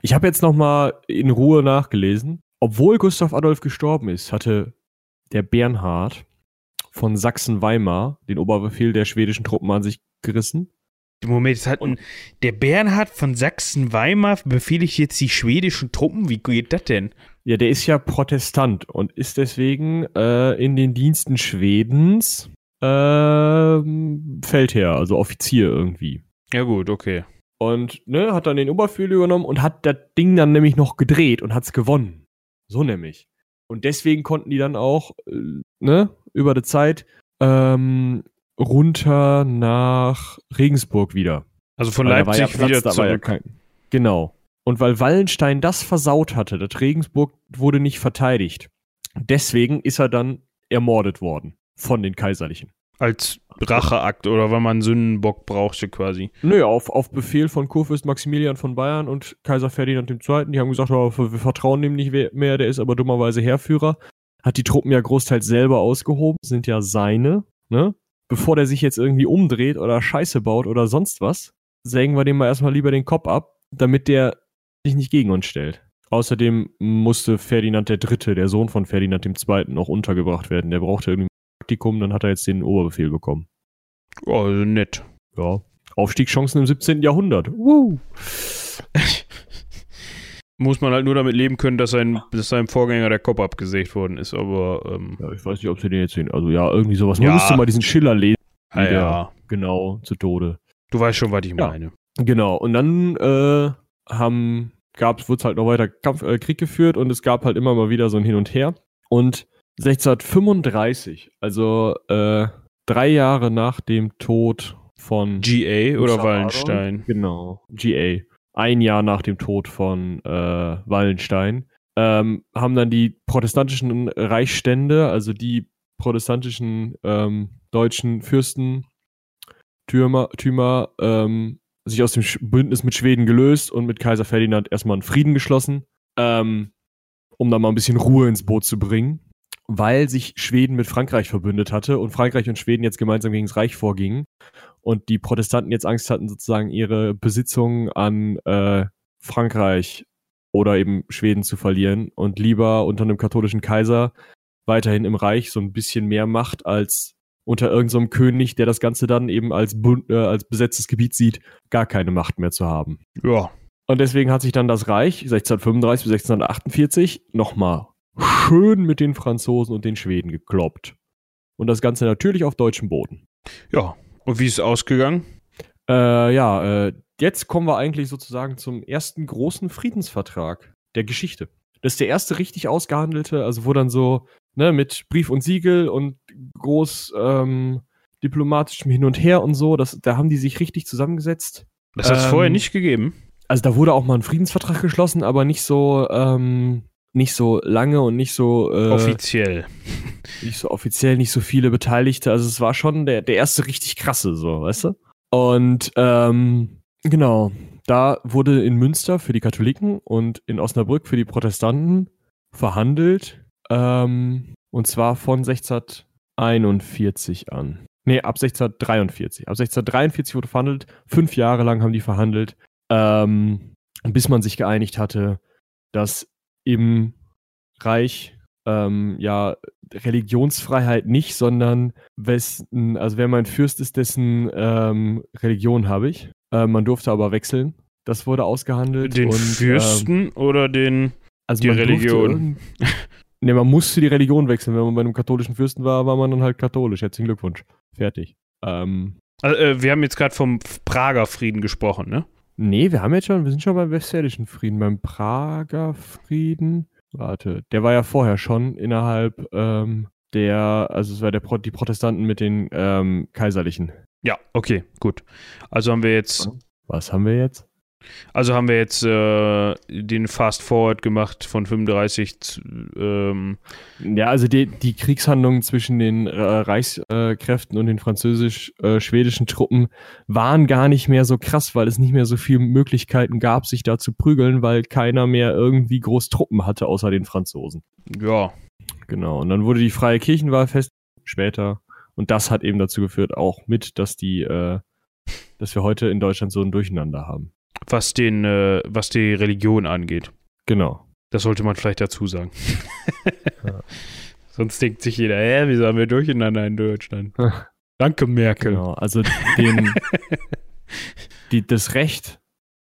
Ich habe jetzt noch mal in Ruhe nachgelesen obwohl Gustav Adolf gestorben ist, hatte der Bernhard von Sachsen-Weimar den Oberbefehl der schwedischen Truppen an sich gerissen. Moment, es hat ein, der Bernhard von Sachsen-Weimar befehle ich jetzt die schwedischen Truppen? Wie geht das denn? Ja, der ist ja Protestant und ist deswegen äh, in den Diensten Schwedens äh, Feldherr, also Offizier irgendwie. Ja gut, okay. Und ne, hat dann den Oberbefehl übernommen und hat das Ding dann nämlich noch gedreht und hat es gewonnen. So nämlich. Und deswegen konnten die dann auch, äh, ne, über die Zeit ähm, runter nach Regensburg wieder. Also von weil Leipzig ja wieder zurück. Ja genau. Und weil Wallenstein das versaut hatte, das Regensburg wurde nicht verteidigt. Deswegen ist er dann ermordet worden von den Kaiserlichen. Als Racheakt oder weil man Sündenbock brauchte quasi. Nö, auf, auf Befehl von Kurfürst Maximilian von Bayern und Kaiser Ferdinand II. Die haben gesagt, oh, wir vertrauen dem nicht mehr, der ist aber dummerweise Heerführer. Hat die Truppen ja großteils selber ausgehoben, sind ja seine, ne? Bevor der sich jetzt irgendwie umdreht oder Scheiße baut oder sonst was, sägen wir dem mal erstmal lieber den Kopf ab, damit der sich nicht gegen uns stellt. Außerdem musste Ferdinand III., der Sohn von Ferdinand II., noch untergebracht werden. Der brauchte irgendwie Praktikum, dann hat er jetzt den Oberbefehl bekommen. Oh, nett. Ja. Aufstiegschancen im 17. Jahrhundert. Woo. Muss man halt nur damit leben können, dass, sein, dass seinem Vorgänger der Kopf abgesägt worden ist, aber. Ähm ja, ich weiß nicht, ob sie den jetzt sehen. Also, ja, irgendwie sowas. Man ja. müsste mal diesen Schiller lesen. Ah, ja. Genau, zu Tode. Du weißt schon, was ich ja. meine. Genau, und dann äh, haben, gab's, wurde halt noch weiter Kampf, äh, Krieg geführt und es gab halt immer mal wieder so ein Hin und Her. Und 1635, also äh, drei Jahre nach dem Tod von GA oder Wallenstein. Genau, GA. Ein Jahr nach dem Tod von äh, Wallenstein ähm, haben dann die protestantischen Reichsstände, also die protestantischen ähm, deutschen Fürsten, Türmer, Tümer, ähm, sich aus dem Bündnis mit Schweden gelöst und mit Kaiser Ferdinand erstmal einen Frieden geschlossen, ähm, um da mal ein bisschen Ruhe ins Boot zu bringen weil sich Schweden mit Frankreich verbündet hatte und Frankreich und Schweden jetzt gemeinsam gegen das Reich vorgingen und die Protestanten jetzt Angst hatten, sozusagen ihre Besitzungen an äh, Frankreich oder eben Schweden zu verlieren und lieber unter einem katholischen Kaiser weiterhin im Reich so ein bisschen mehr Macht als unter irgendeinem so König, der das Ganze dann eben als, äh, als besetztes Gebiet sieht, gar keine Macht mehr zu haben. Ja. Und deswegen hat sich dann das Reich 1635 bis 1648 nochmal schön mit den Franzosen und den Schweden gekloppt. Und das Ganze natürlich auf deutschem Boden. Ja. Und wie ist es ausgegangen? Äh, ja, äh, jetzt kommen wir eigentlich sozusagen zum ersten großen Friedensvertrag der Geschichte. Das ist der erste richtig ausgehandelte, also wo dann so, ne, mit Brief und Siegel und groß ähm, diplomatischem Hin und Her und so, das, da haben die sich richtig zusammengesetzt. Das hat es ähm, vorher nicht gegeben. Also da wurde auch mal ein Friedensvertrag geschlossen, aber nicht so, ähm, nicht so lange und nicht so äh, offiziell. Nicht so offiziell, nicht so viele Beteiligte. Also es war schon der, der erste richtig krasse, so, weißt du? Und ähm, genau, da wurde in Münster für die Katholiken und in Osnabrück für die Protestanten verhandelt. Ähm, und zwar von 1641 an. Nee, ab 1643. Ab 1643 wurde verhandelt. Fünf Jahre lang haben die verhandelt, ähm, bis man sich geeinigt hatte, dass im Reich ähm, ja Religionsfreiheit nicht, sondern wessen, also wer mein Fürst ist, dessen ähm, Religion habe ich. Äh, man durfte aber wechseln. Das wurde ausgehandelt. Den und, Fürsten ähm, oder den also die Religion? ne, man musste die Religion wechseln. Wenn man bei einem katholischen Fürsten war, war man dann halt katholisch. Herzlichen Glückwunsch. Fertig. Ähm, also, äh, wir haben jetzt gerade vom Prager Frieden gesprochen, ne? Nee, wir haben jetzt schon, wir sind schon beim Westfälischen Frieden, beim Prager Frieden. Warte, der war ja vorher schon innerhalb ähm, der, also es war der Pro die Protestanten mit den ähm, Kaiserlichen. Ja, okay, gut. Also haben wir jetzt. Was haben wir jetzt? Also haben wir jetzt äh, den Fast Forward gemacht von 35. Zu, ähm ja, also die, die Kriegshandlungen zwischen den äh, Reichskräften und den französisch-schwedischen Truppen waren gar nicht mehr so krass, weil es nicht mehr so viele Möglichkeiten gab, sich da zu prügeln, weil keiner mehr irgendwie groß Truppen hatte, außer den Franzosen. Ja. Genau. Und dann wurde die freie Kirchenwahl fest später. Und das hat eben dazu geführt, auch mit, dass die, äh, dass wir heute in Deutschland so ein Durcheinander haben was den, äh, was die Religion angeht. Genau. Das sollte man vielleicht dazu sagen. ja. Sonst denkt sich jeder, hä, wieso haben wir durcheinander in Deutschland? Danke, Merkel. Genau, also den, die, das Recht,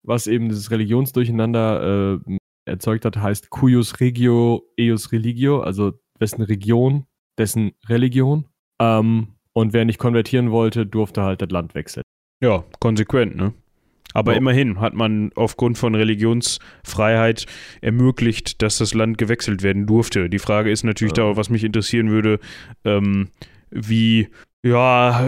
was eben dieses Religionsdurcheinander äh, erzeugt hat, heißt cuius regio eius religio, also wessen Region, dessen Religion. Ähm, und wer nicht konvertieren wollte, durfte halt das Land wechseln. Ja, konsequent, ne? Aber oh. immerhin hat man aufgrund von Religionsfreiheit ermöglicht, dass das Land gewechselt werden durfte. Die Frage ist natürlich ja. da, was mich interessieren würde, ähm, wie ja,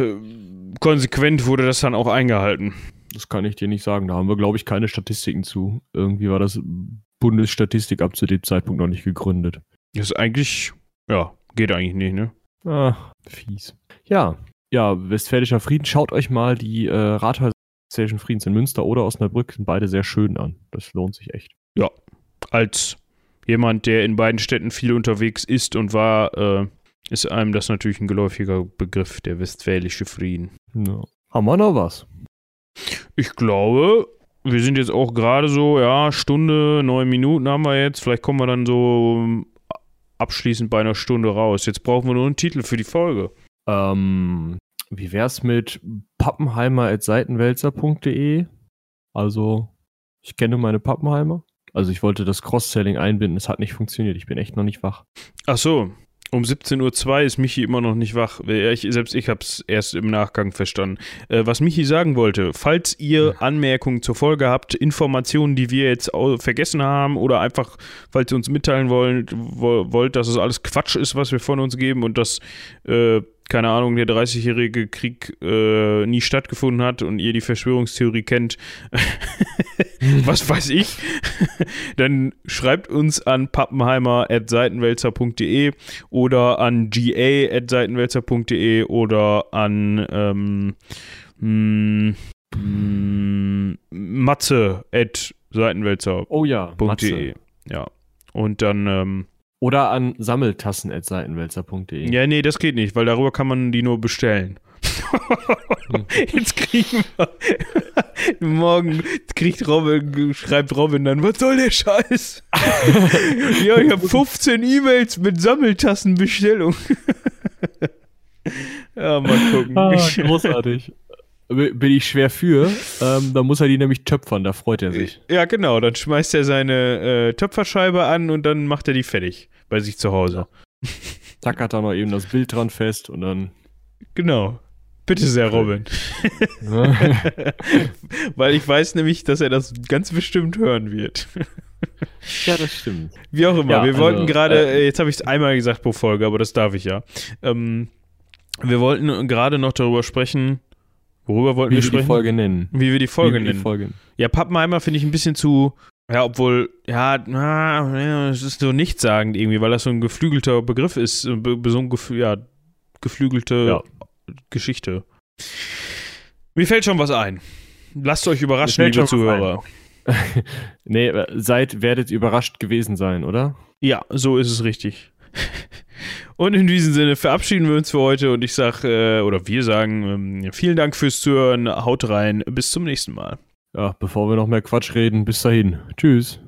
konsequent wurde das dann auch eingehalten. Das kann ich dir nicht sagen. Da haben wir, glaube ich, keine Statistiken zu. Irgendwie war das Bundesstatistik ab zu dem Zeitpunkt noch nicht gegründet. Das ist eigentlich, ja, geht eigentlich nicht, ne? Ah, fies. Ja, ja, Westfälischer Frieden. Schaut euch mal die äh, Rathäuser Westfälischen Friedens in Münster oder Osnabrück sind beide sehr schön an. Das lohnt sich echt. Ja, als jemand, der in beiden Städten viel unterwegs ist und war, äh, ist einem das natürlich ein geläufiger Begriff, der Westfälische Frieden. Ja. Haben wir noch was? Ich glaube, wir sind jetzt auch gerade so, ja, Stunde, neun Minuten haben wir jetzt. Vielleicht kommen wir dann so abschließend bei einer Stunde raus. Jetzt brauchen wir nur einen Titel für die Folge. Ähm, wie wär's mit pappenheimer.seitenwälzer.de? Also, ich kenne meine Pappenheimer. Also, ich wollte das Cross-Selling einbinden. Es hat nicht funktioniert. Ich bin echt noch nicht wach. Ach so. Um 17.02 Uhr ist Michi immer noch nicht wach. Ich, selbst ich habe es erst im Nachgang verstanden. Äh, was Michi sagen wollte, falls ihr Anmerkungen zur Folge habt, Informationen, die wir jetzt vergessen haben oder einfach, falls ihr uns mitteilen wollt, wollt dass es alles Quatsch ist, was wir von uns geben und dass äh, keine Ahnung, der 30-jährige Krieg äh, nie stattgefunden hat und ihr die Verschwörungstheorie kennt, was weiß ich, dann schreibt uns an pappenheimer.seitenwälzer.de oder an ga.seitenwälzer.de oder an ähm, mh, hm, matze.seitenwälzer.de. Oh ja, Matze. Ja. Und dann ähm, oder an sammeltassen.seitenwälzer.de. Ja, nee, das geht nicht, weil darüber kann man die nur bestellen. Jetzt kriegen wir. Morgen kriegt Robin, schreibt Robin dann, was soll der Scheiß? ja, ich habe 15 E-Mails mit Sammeltassenbestellung. Ja, mal gucken. Ah, großartig. Bin ich schwer für, ähm, dann muss er die nämlich töpfern, da freut er sich. Ja, genau. Dann schmeißt er seine äh, Töpferscheibe an und dann macht er die fertig bei sich zu Hause. Tackert da noch eben das Bild dran fest und dann. Genau. Bitte sehr, Robin. Weil ich weiß nämlich, dass er das ganz bestimmt hören wird. ja, das stimmt. Wie auch immer. Ja, wir also, wollten gerade, äh, jetzt habe ich es einmal gesagt pro Folge, aber das darf ich ja. Ähm, wir wollten gerade noch darüber sprechen. Worüber wollten Wie wir wir sprechen? die Folge nennen. Wie wir die Folge Wie nennen. Die Folge. Ja, Pappenheimer finde ich ein bisschen zu, ja, obwohl, ja, na, es ist so nichtssagend irgendwie, weil das so ein geflügelter Begriff ist, so ein Gefühl, ja, geflügelte Ja. Geschichte. Mir fällt schon was ein. Lasst euch überraschen, liebe Zuhörer. Nee, äh, seid, werdet überrascht gewesen sein, oder? Ja, so ist es richtig. Und in diesem Sinne verabschieden wir uns für heute und ich sage, äh, oder wir sagen, ähm, vielen Dank fürs Zuhören, haut rein, bis zum nächsten Mal. Ja, bevor wir noch mehr Quatsch reden, bis dahin. Tschüss.